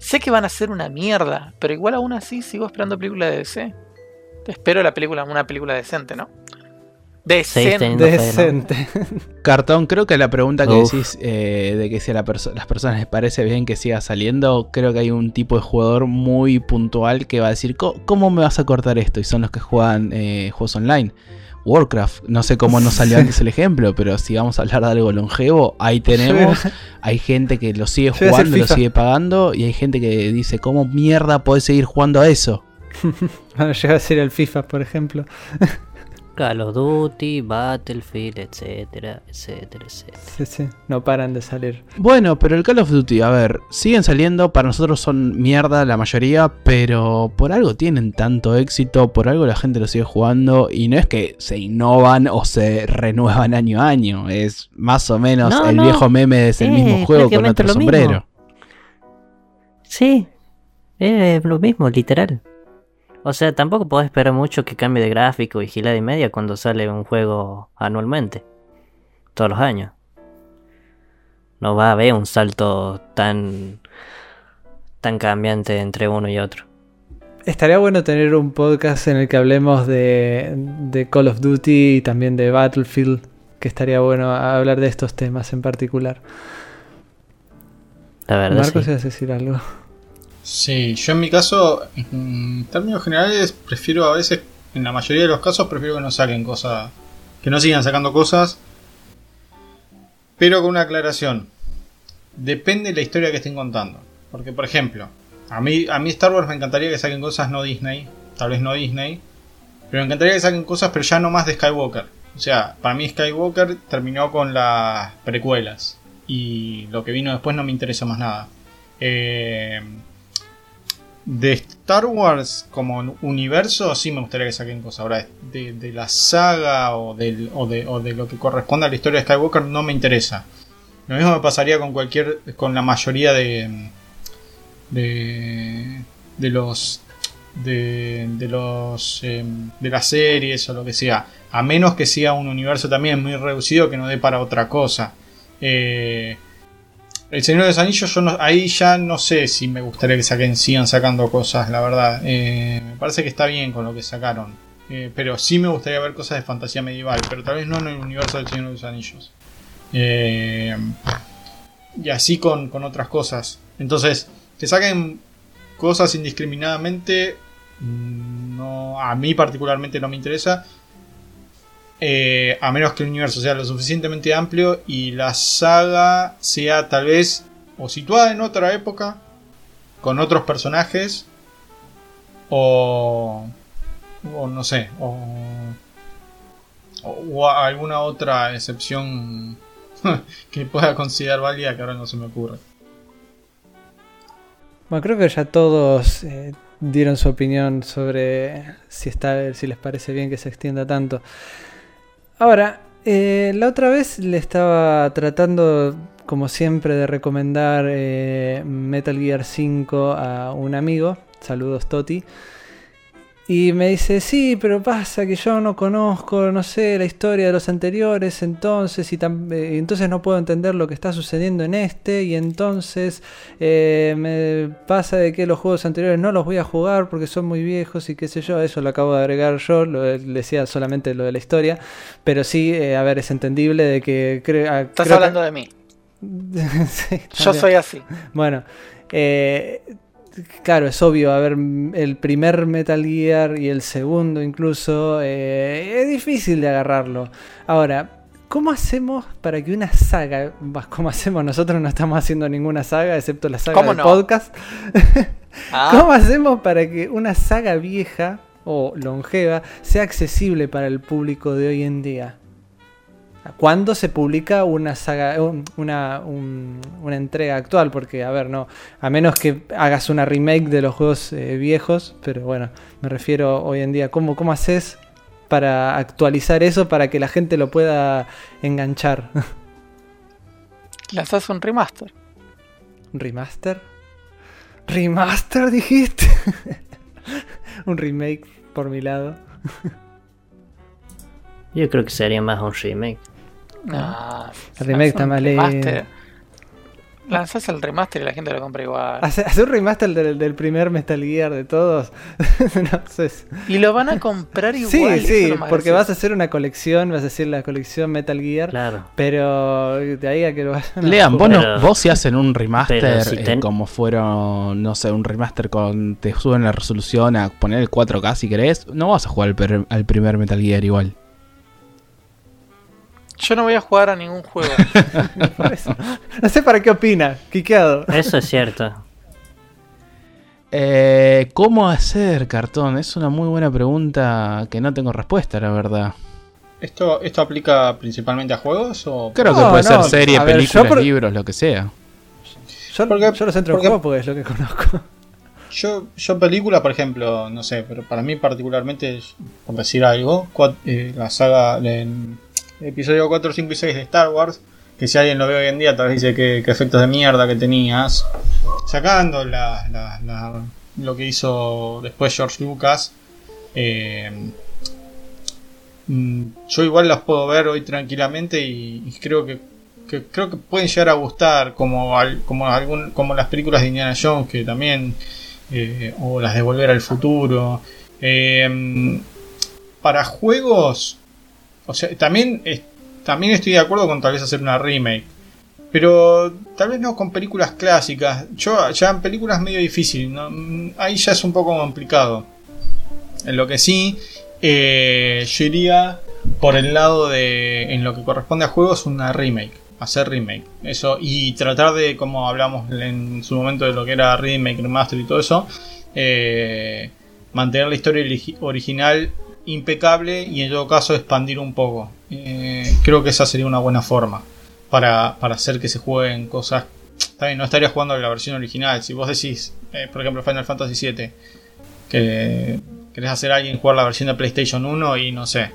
Sé que van a ser una mierda. Pero igual aún así sigo esperando películas de DC. Espero la película, una película decente, ¿no? Decente. Decente. Cartón, creo que la pregunta que Uf. decís eh, de que si a la perso- las personas les parece bien que siga saliendo, creo que hay un tipo de jugador muy puntual que va a decir, "Co- ¿cómo me vas a cortar esto? Y son los que juegan eh, juegos online. Warcraft, no sé cómo no salió antes el ejemplo, pero si vamos a hablar de algo longevo, ahí tenemos. Hay gente que lo sigue jugando, lo sigue pagando, y hay gente que dice, ¿cómo mierda podés seguir jugando a eso? Bueno, llega a ser el FIFA, por ejemplo. Call of Duty, Battlefield, etcétera, etcétera, etcétera. Sí, sí, no paran de salir. Bueno, pero el Call of Duty, a ver, siguen saliendo, para nosotros son mierda la mayoría, pero por algo tienen tanto éxito, por algo la gente lo sigue jugando, y no es que se innovan o se renuevan año a año, es más o menos No, el no. viejo meme es el Eh, mismo juego con otro mismo. sombrero. Sí, es lo mismo, literal. O sea, tampoco podés esperar mucho que cambie de gráfico y gilada y media cuando sale un juego anualmente. Todos los años. No va a haber un salto tan tan cambiante entre uno y otro. Estaría bueno tener un podcast en el que hablemos de, de Call of Duty y también de Battlefield, que estaría bueno hablar de estos temas en particular. La verdad Marcos, sí. decir algo. Sí, yo en mi caso, en términos generales, prefiero a veces, en la mayoría de los casos, prefiero que no saquen cosas, que no sigan sacando cosas, pero con una aclaración. Depende de la historia que estén contando. Porque, por ejemplo, a mí, a mí Star Wars me encantaría que saquen cosas no Disney, tal vez no Disney, pero me encantaría que saquen cosas, pero ya no más de Skywalker. O sea, para mí Skywalker terminó con las precuelas. Y lo que vino después no me interesa más nada. Eh, de Star Wars como universo, sí me gustaría que saquen cosas. Ahora, de, de la saga o, del, o, de, o de lo que corresponde a la historia de Skywalker no me interesa. Lo mismo me pasaría con cualquier. con la mayoría de. de. de los. de. de los. em, de las series o lo que sea. A menos que sea un universo también muy reducido que no dé para otra cosa. Eh, el Señor de los Anillos, yo no- ahí ya no sé si me gustaría que saquen, sigan sacando cosas, la verdad. Eh, me parece que está bien con lo que sacaron. Eh, pero sí me gustaría ver cosas de fantasía medieval, pero tal vez no en el universo del Señor de los Anillos. Eh, y así con, con otras cosas. Entonces, que saquen cosas indiscriminadamente, mm, no, a mí particularmente no me interesa. Eh, a menos que el universo sea lo suficientemente amplio y la saga sea tal vez o situada en otra época, con otros personajes, o, o no sé, o, o- alguna otra excepción que pueda considerar válida que ahora no se me ocurre. Bueno, creo que ya todos eh, dieron su opinión sobre si está, si les parece bien que se extienda tanto. Ahora, eh, la otra vez le estaba tratando, como siempre, de recomendar eh, Metal Gear 5 a un amigo. Saludos, Toti. Y me dice, sí, pero pasa que yo no conozco, no sé, la historia de los anteriores, entonces, y eh, entonces no puedo entender lo que está sucediendo en este, y entonces eh, me pasa de que los juegos anteriores no los voy a jugar porque son muy viejos y qué sé yo, eso lo acabo de agregar yo, lo le decía solamente lo de la historia, pero sí, eh, a ver, es entendible de que ah, Estás creo que- hablando de mí. Sí, Yo soy así. Bueno, eh, claro, es obvio, a ver, el primer Metal Gear y el segundo incluso, eh, es difícil de agarrarlo. Ahora, ¿cómo hacemos para que una saga, ¿cómo hacemos? Nosotros no estamos haciendo ninguna saga, excepto la saga ¿Cómo del no? podcast. Ah, ¿Cómo hacemos para que una saga vieja o longeva sea accesible para el público de hoy en día? ¿Cuándo se publica una saga, un- una, un- una entrega actual? Porque, a ver, no, a menos que hagas una remake de los juegos eh, viejos, pero bueno, me refiero hoy en día, ¿cómo, cómo haces para actualizar eso para que la gente lo pueda enganchar? lanzás un remaster. ¿Remaster? ¿Remaster dijiste? un remake por mi lado. Yo creo que sería más un remake. No, El remake está mal. Lanzás el remaster y la gente lo compra igual. Hace, hace un remaster del, del primer Metal Gear de todos. no sé. Y lo van a comprar igual. Sí, sí, porque vas a hacer una colección, vas a decir la colección Metal Gear. Claro. Pero de ahí a que lo vayan a Lean, vos, jugar. no- Pero- vos si hacen un remaster eh, como fueron, no sé, un remaster con. Te suben la resolución a poner el 4K si querés, no vas a jugar al primer Metal Gear igual. Yo no voy a jugar a ningún juego. No sé para qué opina, quiqueado. Eso es cierto. Eh, ¿Cómo hacer cartón? Es una muy buena pregunta que no tengo respuesta, la verdad. ¿Esto, ¿Esto aplica principalmente a juegos? O... Creo que puede no, ser serie, a películas, por- libros, lo que sea. Yo, Porque- yo lo centro en porque- juego porque es lo que conozco. Yo, yo película, por ejemplo, no sé, pero para mí particularmente, por decir algo, eh, la saga, el episodio 4, 5 y 6 de Star Wars, que si alguien lo ve hoy en día tal vez dice que, efectos de mierda que tenías, sacando lo que hizo después George Lucas, eh, mm, yo igual las puedo ver hoy tranquilamente y, creo que, creo que pueden llegar a gustar como como algún como las películas de Indiana Jones que también eh, o las de Volver al Futuro. Eh, para juegos o sea también también estoy de acuerdo con tal vez hacer una remake pero tal vez no con películas clásicas. Yo ya en películas medio difícil. Mm, ahí ya es un poco complicado. En lo que sí eh, yo iría por el lado de en lo que corresponde a juegos una remake hacer remake. Eso y tratar de como hablamos en su momento de lo que era remake remaster y todo eso eh, mantener la historia origi- original impecable y en todo caso expandir un poco Eh, creo que esa sería una buena forma para, para hacer que se jueguen cosas también no estaría jugando la versión original si vos decís eh, por ejemplo, Final Fantasy VII, que querés hacer a alguien jugar la versión de PlayStation 1 y no sé.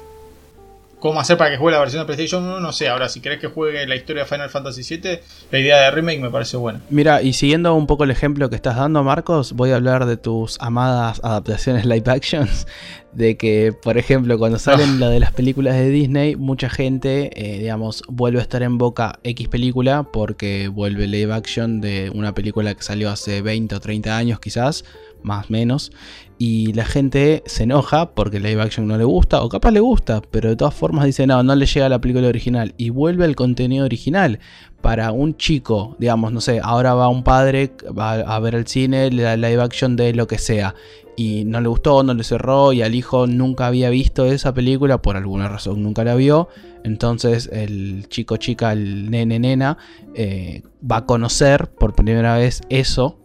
¿Cómo hacer para que juegue la versión de PlayStation 1? No sé. Ahora, si querés que juegue la historia de Final Fantasy VII, la idea de remake me parece buena. Mira, y siguiendo un poco el ejemplo que estás dando, Marcos, voy a hablar de tus amadas adaptaciones live actions. De que, por ejemplo, cuando salen lo de las películas de Disney, mucha gente, eh, digamos, vuelve a estar en boca X película porque vuelve live action de una película que salió hace 20 o 30 años, quizás, más o menos. Y la gente se enoja porque live action no le gusta, o capaz le gusta, pero de todas formas dice, no, no le llega la película original. Y vuelve al contenido original. Para un chico, digamos, no sé, ahora va un padre va a ver el cine, le da live action de lo que sea. Y no le gustó, no le cerró, y al hijo nunca había visto esa película, por alguna razón nunca la vio. Entonces el chico, chica, el nene, nena, eh, va a conocer por primera vez eso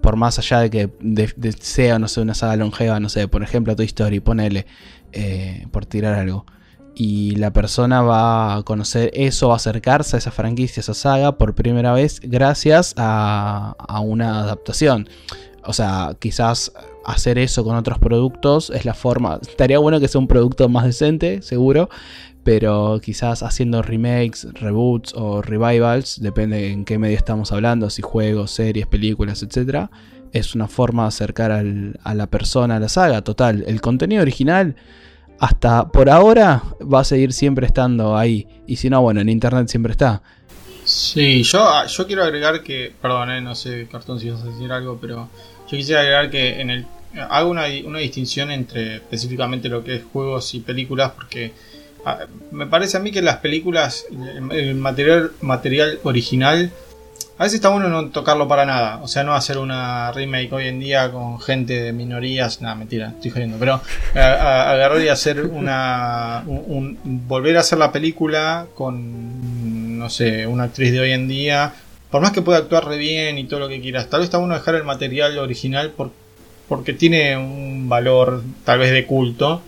por más allá de que de, de sea, no sé, una saga longeva, no sé, por ejemplo, Toy Story, ponele, eh, por tirar algo. Y la persona va a conocer eso, va a acercarse a esa franquicia, a esa saga, por primera vez, gracias a, a una adaptación. O sea, quizás hacer eso con otros productos es la forma. Estaría bueno que sea un producto más decente, seguro. Pero quizás haciendo remakes, reboots o revivals, depende en qué medio estamos hablando, si juegos, series, películas, etc. Es una forma de acercar a la persona a la saga. Total, el contenido original, hasta por ahora, va a seguir siempre estando ahí. Y si no, bueno, en internet siempre está. Sí, yo, ah, yo quiero agregar que, perdón, eh, no sé, Cartón, si vas a decir algo, pero yo quisiera agregar que en el hago una, una distinción entre específicamente lo que es juegos y películas, porque me parece a mí que las películas, el, material, material original, a veces está bueno no tocarlo para nada, o sea, no hacer una remake hoy en día con gente de minorías, nada, mentira, estoy jodiendo, pero a- a- agarrar y hacer una, un- un- volver a hacer la película con, no sé, una actriz de hoy en día, por más que pueda actuar re bien y todo lo que quieras, tal vez está bueno dejar el material original por- porque tiene un valor tal vez de culto,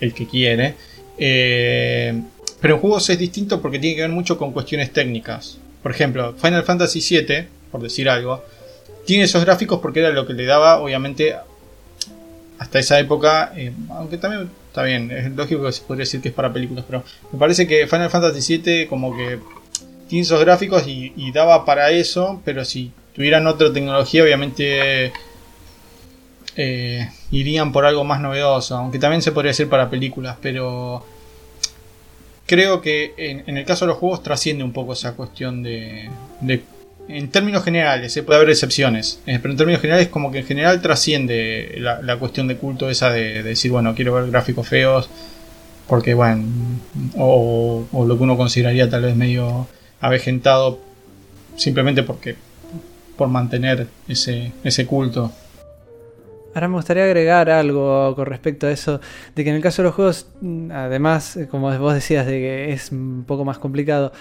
el que quiere, eh, pero en juegos es distinto porque tiene que ver mucho con cuestiones técnicas. Por ejemplo, Final Fantasy VII, por decir algo, tiene esos gráficos porque era lo que le daba, obviamente, hasta esa época, eh, aunque también está bien, es lógico que se podría decir que es para películas, pero me parece que Final Fantasy VII como que tiene esos gráficos y, y daba para eso, pero si tuvieran otra tecnología, obviamente eh, irían por algo más novedoso, aunque también se podría hacer para películas, pero creo que en, el caso de los juegos trasciende un poco esa cuestión de, en términos generales, se puede haber excepciones, eh, pero en términos generales como que en general trasciende la, cuestión de culto esa de, de decir, bueno, quiero ver gráficos feos, porque bueno, o, lo que uno consideraría tal vez medio avejentado, simplemente porque por mantener ese culto. Ahora me gustaría agregar algo con respecto a eso, de que en el caso de los juegos, además, eh, como vos decías, de que es un poco más complicado,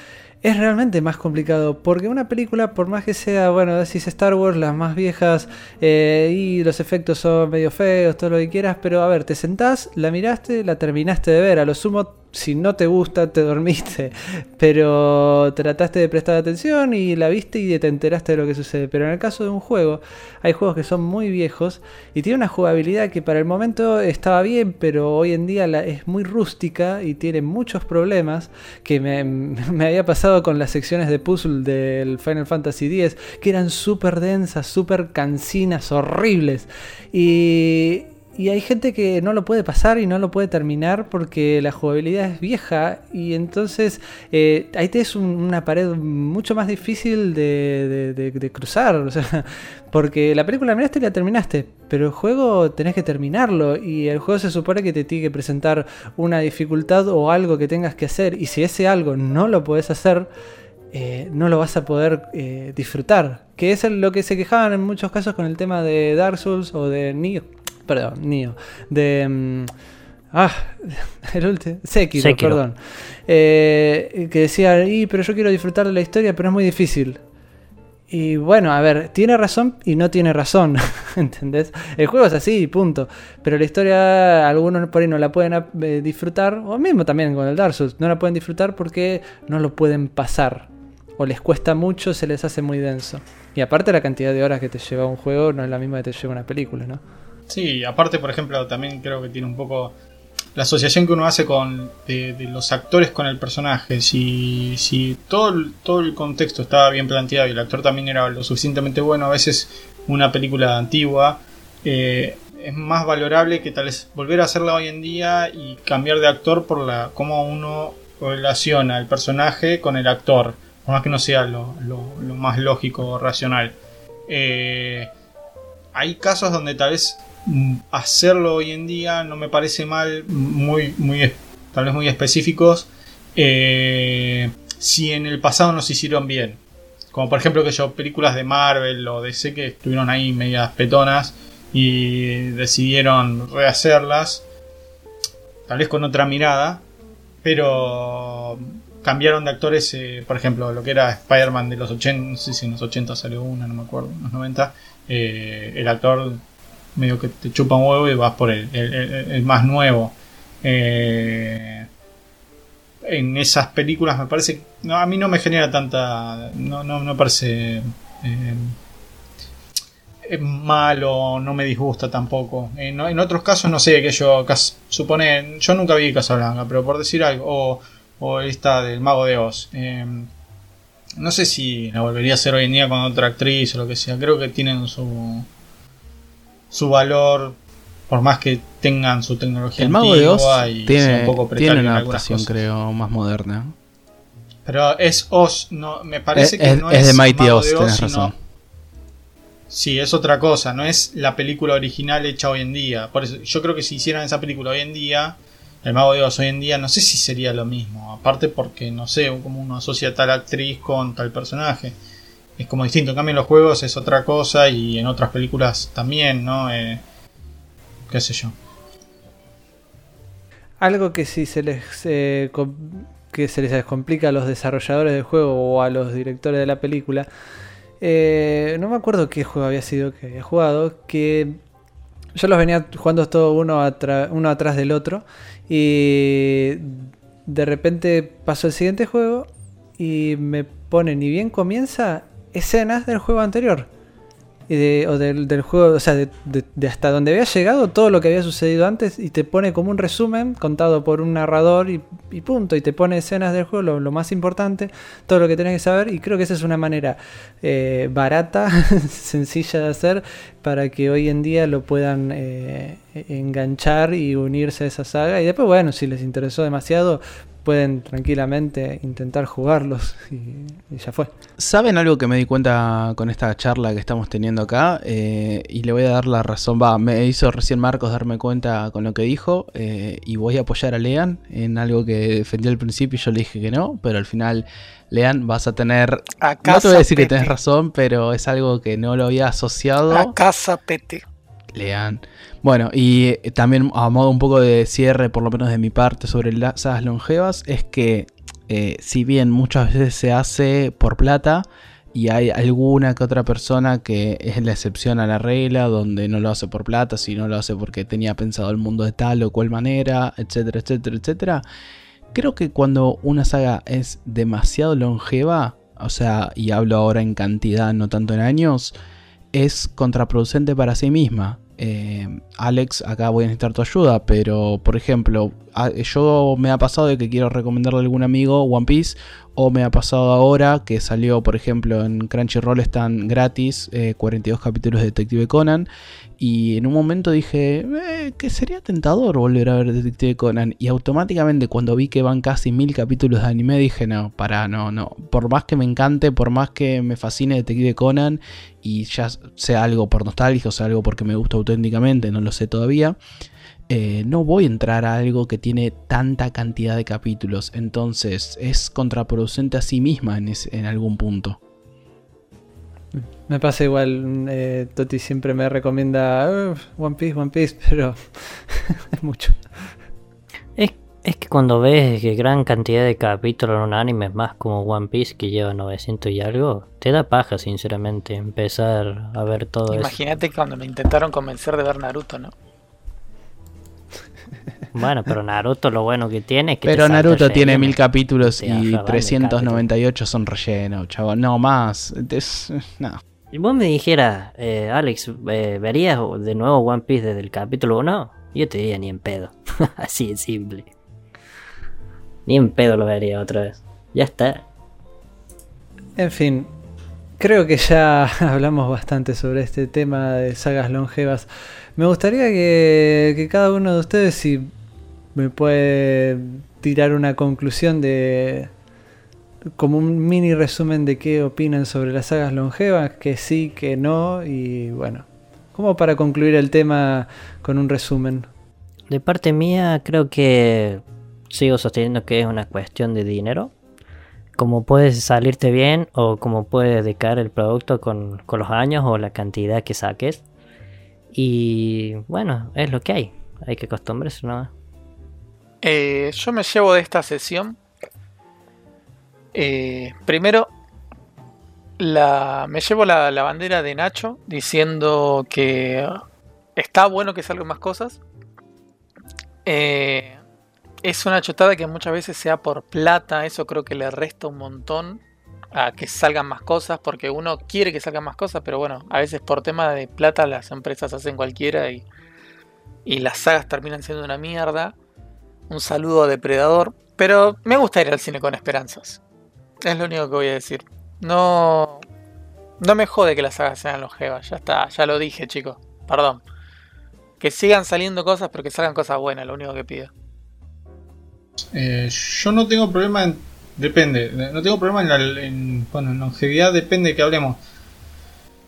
es realmente más complicado, porque una película, por más que sea, bueno, decís Star Wars, las más viejas, eh, y los efectos son medio feos, todo lo que quieras, pero a ver, te sentás, la miraste, la terminaste de ver, a lo sumo, si no te gusta, te dormiste, pero trataste de prestar atención y la viste y te enteraste de lo que sucede, pero en el caso de un juego, hay juegos que son muy viejos y tiene una jugabilidad que para el momento estaba bien, pero hoy en día es muy rústica y tiene muchos problemas que me, me había pasado con las secciones de puzzle del Final Fantasy X, que eran súper densas, súper cansinas, horribles. Y, y hay gente que no lo puede pasar y no lo puede terminar porque la jugabilidad es vieja y entonces eh, ahí te es un- una pared mucho más difícil de, cruzar. O sea, porque la película la miraste y la terminaste, pero el juego tenés que terminarlo y el juego se supone que te tiene que presentar una dificultad o algo que tengas que hacer y si ese algo no lo podés hacer, eh, no lo vas a poder eh, disfrutar. Que es lo que se quejaban en muchos casos con el tema de Dark Souls o de Nioh. Perdón, Nioh. De... mm, ah, el último. Sekiro, Sekiro. perdón. Eh, que decía, y, pero yo quiero disfrutar de la historia, pero es muy difícil. Y bueno, a ver, tiene razón y no tiene razón, ¿entendés? El juego es así, punto. Pero la historia, algunos por ahí no la pueden eh, disfrutar, o mismo también con el Dark Souls, no la pueden disfrutar porque no lo pueden pasar. O les cuesta mucho, se les hace muy denso. Y aparte la cantidad de horas que te lleva un juego no es la misma que te lleva una película, ¿no? Sí, aparte, por ejemplo, también creo que tiene un poco la asociación que uno hace con de, los actores con el personaje. Si, si todo, el, todo el contexto estaba bien planteado y el actor también era lo suficientemente bueno, a veces una película antigua eh, es más valorable que tal vez volver a hacerla hoy en día y cambiar de actor por la cómo uno relaciona el personaje con el actor, por más que no sea lo, lo, más lógico o racional. Eh, hay casos donde tal vez hacerlo hoy en día no me parece mal, muy, muy, tal vez muy específicos, eh, si en el pasado no se hicieron bien. Como por ejemplo que yo, películas de Marvel o DC que estuvieron ahí medias petonas y decidieron rehacerlas, tal vez con otra mirada, pero cambiaron de actores, eh, por ejemplo, lo que era Spider-Man de los 80, no sé si en los 80 salió una, no me acuerdo, en los 90, eh, el actor medio que te chupa un huevo y vas por el, el- más nuevo. Eh, en esas películas me parece, no, a mí no me genera tanta, no, no, no parece eh, es malo, no me disgusta tampoco. En, en otros casos, no sé, que yo supone, yo nunca vi Casablanca, pero por decir algo, o, esta del Mago de Oz. eh, no sé si la volvería a hacer hoy en día con otra actriz o lo que sea. Creo que tienen su su valor, por más que tengan su tecnología El mago de Oz y tiene, un poco tiene una adaptación, creo, más moderna. Pero es Oz, no, me parece Es- que es- no es es, de Mighty Mago Oz, de tenés sino- razón. Sí, es otra cosa, no es la película original hecha hoy en día. Por eso, yo creo que si hicieran esa película hoy en día, el Mago de Oz hoy en día, no sé si sería lo mismo. Aparte porque, no sé, como uno asocia tal actriz con tal personaje. Es como distinto. En cambio, en los juegos es otra cosa y en otras películas también, ¿no? Eh, qué sé yo. Algo que si se les eh, que se les complica a los desarrolladores del juego o a los directores de la película. eh, no me acuerdo qué juego había sido que había jugado. Que yo los venía jugando todos uno, uno atrás del otro. Y de repente pasó el siguiente juego. Y me pone, ni bien comienza, escenas del juego anterior. Y de- o del, juego, o sea, de, hasta donde había llegado todo lo que había sucedido antes y te pone como un resumen contado por un narrador y, punto, y te pone escenas del juego, lo, lo más importante, todo lo que tenés que saber y creo que esa es una manera eh, barata, sencilla de hacer para que hoy en día lo puedan eh, enganchar y unirse a esa saga y después, bueno, si les interesó demasiado, pueden tranquilamente intentar jugarlos y, y ya fue. ¿Saben algo que me di cuenta con esta charla que estamos teniendo acá? Eh, y le voy a dar la razón. Va, me hizo recién Marcos darme cuenta con lo que dijo. eh, y voy a apoyar a Lean en algo que defendió al principio y yo le dije que no. Pero al final, Lean, vas a tener. A No casa te voy a decir que tenés razón, pero es algo que no lo había asociado. A casa pete. Lean. Bueno, y eh, también a modo un poco de cierre, por lo menos de mi parte, sobre las sagas longevas, es que eh, si bien muchas veces se hace por plata, y hay alguna que otra persona que es la excepción a la regla, donde no lo hace por plata, sino lo hace porque tenía pensado el mundo de tal o cual manera, etcétera, etcétera, etcétera. Creo que cuando una saga es demasiado longeva, o sea, y hablo ahora en cantidad, no tanto en años, es contraproducente para sí misma. Eh, Alex, acá voy a necesitar tu ayuda, pero por ejemplo, yo me ha pasado de que quiero recomendarle a algún amigo One Piece, o me ha pasado ahora que salió, por ejemplo, en Crunchyroll están gratis eh, 42 capítulos de Detective Conan, y en un momento dije eh, que sería tentador volver a ver Detective Conan, y automáticamente cuando vi que van casi mil capítulos de anime dije no, para, no, no, por más que me encante, por más que me fascine Detective Conan, y ya sea algo por nostalgia o sea algo porque me gusta auténticamente, no lo sé todavía. eh, no voy a entrar a algo que tiene tanta cantidad de capítulos, entonces es contraproducente a sí misma en, en algún punto. Me pasa igual, eh, Toti siempre me recomienda "Uf, One Piece, One Piece, pero es mucho. Es, que cuando ves que gran cantidad de capítulos en un anime es más como One Piece que lleva 900 y algo, te da paja sinceramente empezar a ver todo eso. Imagínate cuando me intentaron convencer de ver Naruto, ¿no? Bueno, pero Naruto lo bueno que tiene es que Pero Naruto tiene mil capítulos y arraban de 398 son relleno, chaval. No más. Es- no. Y vos me dijeras, eh, Alex, eh, ¿verías de nuevo One Piece desde el capítulo 1? Yo te diría ni en pedo. Así de simple. Ni en pedo lo vería otra vez. Ya está. En fin, creo que ya hablamos bastante sobre este tema de sagas longevas. Me gustaría que, que cada uno de ustedes, si me puede tirar una conclusión de, como un mini resumen de qué opinan sobre las sagas longevas, que sí, que no, y bueno, como para concluir el tema con un resumen. De parte mía, creo que sigo sosteniendo que es una cuestión de dinero. Como puedes salirte bien o como puede decaer el producto con, con los años o la cantidad que saques. Y bueno, es lo que hay. Hay que acostumbrarse ¿no? Eh, yo me llevo de esta sesión. eh, primero, la, me llevo la, la bandera de Nacho diciendo que está bueno que salgan más cosas. Eh, es una chotada que muchas veces sea por plata, eso creo que le resta un montón a que salgan más cosas, porque uno quiere que salgan más cosas, pero bueno, a veces por tema de plata las empresas hacen cualquiera y, y las sagas terminan siendo una mierda. Un saludo a Depredador, pero me gusta ir al cine con esperanzas. Es lo único que voy a decir. No, no me jode que las sagas sean longevas, ya está, ya lo dije, chicos. Perdón. Que sigan saliendo cosas, pero que salgan cosas buenas, lo único que pido. Eh, yo no tengo problema en. Depende. No tengo problema en, la, en, bueno, en longevidad, depende de que hablemos.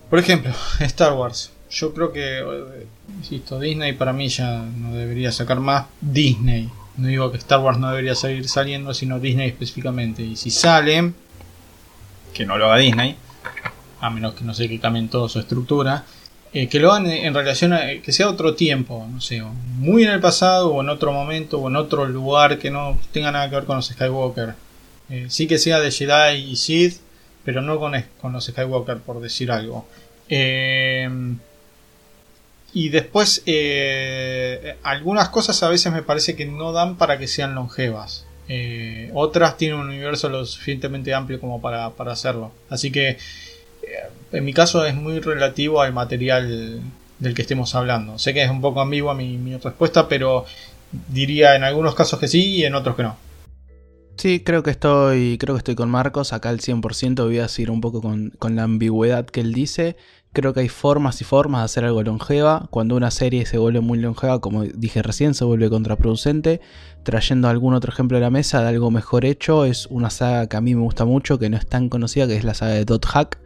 Por ejemplo, Star Wars. Yo creo que. eh, Insisto, Disney para mí ya no debería sacar más. Disney. No digo que Star Wars no debería seguir saliendo, sino Disney específicamente. Y si salen. Que no lo haga Disney. A menos que no sé que cambien toda su estructura. Eh, que lo hagan en relación a que sea otro tiempo, no sé, muy en el pasado o en otro momento o en otro lugar que no tenga nada que ver con los Skywalker. Eh, sí que sea de Jedi y Sith, pero no con, con los Skywalker, por decir algo. Eh, y después, eh, algunas cosas a veces me parece que no dan para que sean longevas. Eh, otras tienen un universo lo suficientemente amplio como para, para hacerlo. Así que, eh, en mi caso, es muy relativo al material del que estemos hablando. Sé que es un poco ambigua mi, mi respuesta, pero diría en algunos casos que sí y en otros que no. Sí, creo que estoy, creo que estoy con Marcos, acá al 100% voy a seguir un poco con, con la ambigüedad que él dice. Creo que hay formas y formas de hacer algo longeva. Cuando una serie se vuelve muy longeva, como dije recién, se vuelve contraproducente. Trayendo algún otro ejemplo a la mesa de algo mejor hecho, es una saga que a mí me gusta mucho, que no es tan conocida, que es la saga de Dot Hack.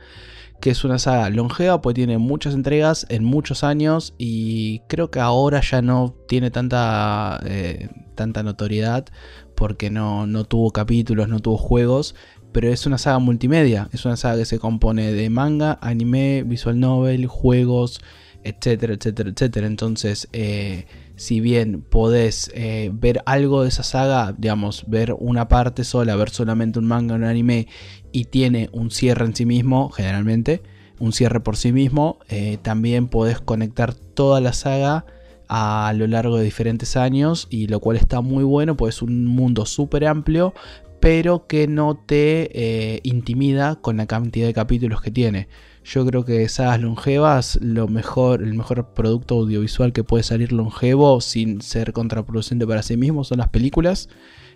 Que es una saga longeva, pues tiene muchas entregas en muchos años y creo que ahora ya no tiene tanta, eh, tanta notoriedad porque no, no tuvo capítulos, no tuvo juegos, pero es una saga multimedia, es una saga que se compone de manga, anime, visual novel, juegos, etcétera, etcétera, etcétera. Entonces, eh, si bien podés eh, ver algo de esa saga, digamos, ver una parte sola, ver solamente un manga o un anime y tiene un cierre en sí mismo, generalmente, un cierre por sí mismo, eh, también podés conectar toda la saga a lo largo de diferentes años y lo cual está muy bueno, pues es un mundo súper amplio, pero que no te eh, intimida con la cantidad de capítulos que tiene. Yo creo que sagas longevas, lo mejor, el mejor producto audiovisual que puede salir longevo sin ser contraproducente para sí mismo son las películas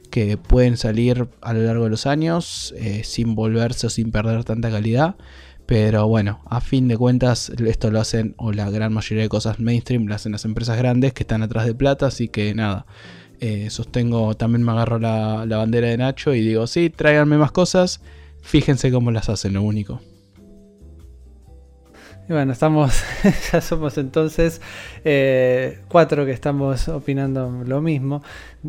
que pueden salir a lo largo de los años eh, sin volverse o sin perder tanta calidad. Pero bueno, a fin de cuentas, esto lo hacen, o la gran mayoría de cosas mainstream, lo hacen las empresas grandes que están atrás de plata, así que nada. eh, sostengo, también me agarro la, la bandera de Nacho y digo, sí, tráiganme más cosas, fíjense cómo las hacen, lo único. Y bueno, estamos, ya somos entonces eh, cuatro que estamos opinando lo mismo.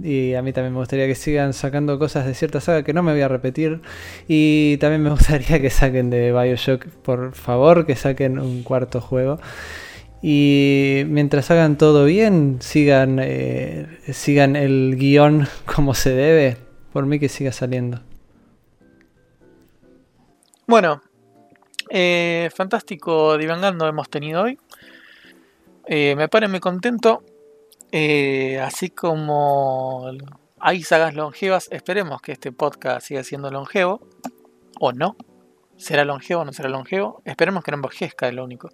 Y a mí también me gustaría que sigan sacando cosas de cierta saga que no me voy a repetir. Y también me gustaría que saquen de Bioshock, por favor, que saquen un cuarto juego. Y mientras hagan todo bien, sigan, eh, sigan el guion como se debe. Por mí que siga saliendo. Bueno, eh, fantástico divangando hemos tenido hoy. Eh, me pone muy contento. Eh, así como hay sagas longevas, esperemos que este podcast siga siendo longevo. O no. ¿Será longevo o no será longevo? Esperemos que no envejezca, es lo único.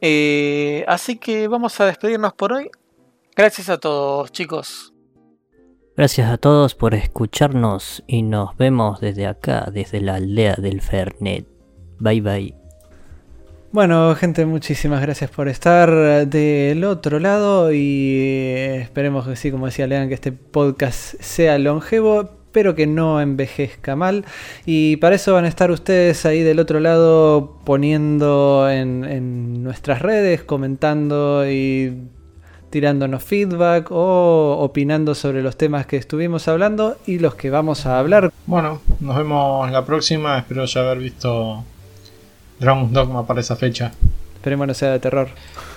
Eh, así que vamos a despedirnos por hoy. Gracias a todos, chicos. Gracias a todos por escucharnos y nos vemos desde acá, desde la aldea del Fernet. Bye bye. Bueno, gente, muchísimas gracias por estar del otro lado y esperemos que sí, como decía Lean, que este podcast sea longevo, pero que no envejezca mal. Y para eso van a estar ustedes ahí del otro lado poniendo en, en nuestras redes, comentando y tirándonos feedback o opinando sobre los temas que estuvimos hablando y los que vamos a hablar. Bueno, nos vemos la próxima. Espero ya haber visto Dragon's Dogma para esa fecha. Esperemos no sea de terror.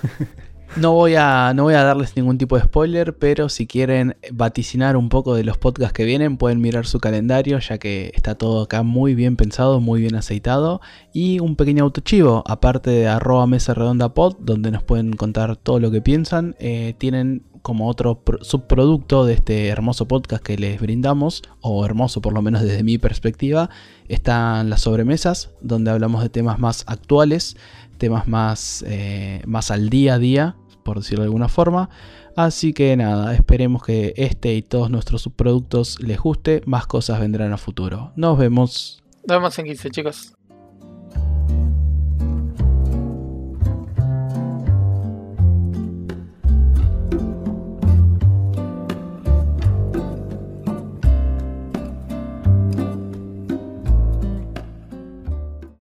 No voy, a, no voy a darles ningún tipo de spoiler, pero si quieren vaticinar un poco de los podcasts que vienen, pueden mirar su calendario, ya que está todo acá muy bien pensado, muy bien aceitado. Y un pequeño autochivo, aparte de arroba mesa redonda pod, donde nos pueden contar todo lo que piensan, eh, tienen como otro subproducto de este hermoso podcast que les brindamos, o hermoso por lo menos desde mi perspectiva, están las sobremesas, donde hablamos de temas más actuales, temas más, eh, más al día a día, por decirlo de alguna forma. Así que nada, esperemos que este y todos nuestros subproductos les guste. Más cosas vendrán a futuro. Nos vemos. Nos vemos en 15, chicos.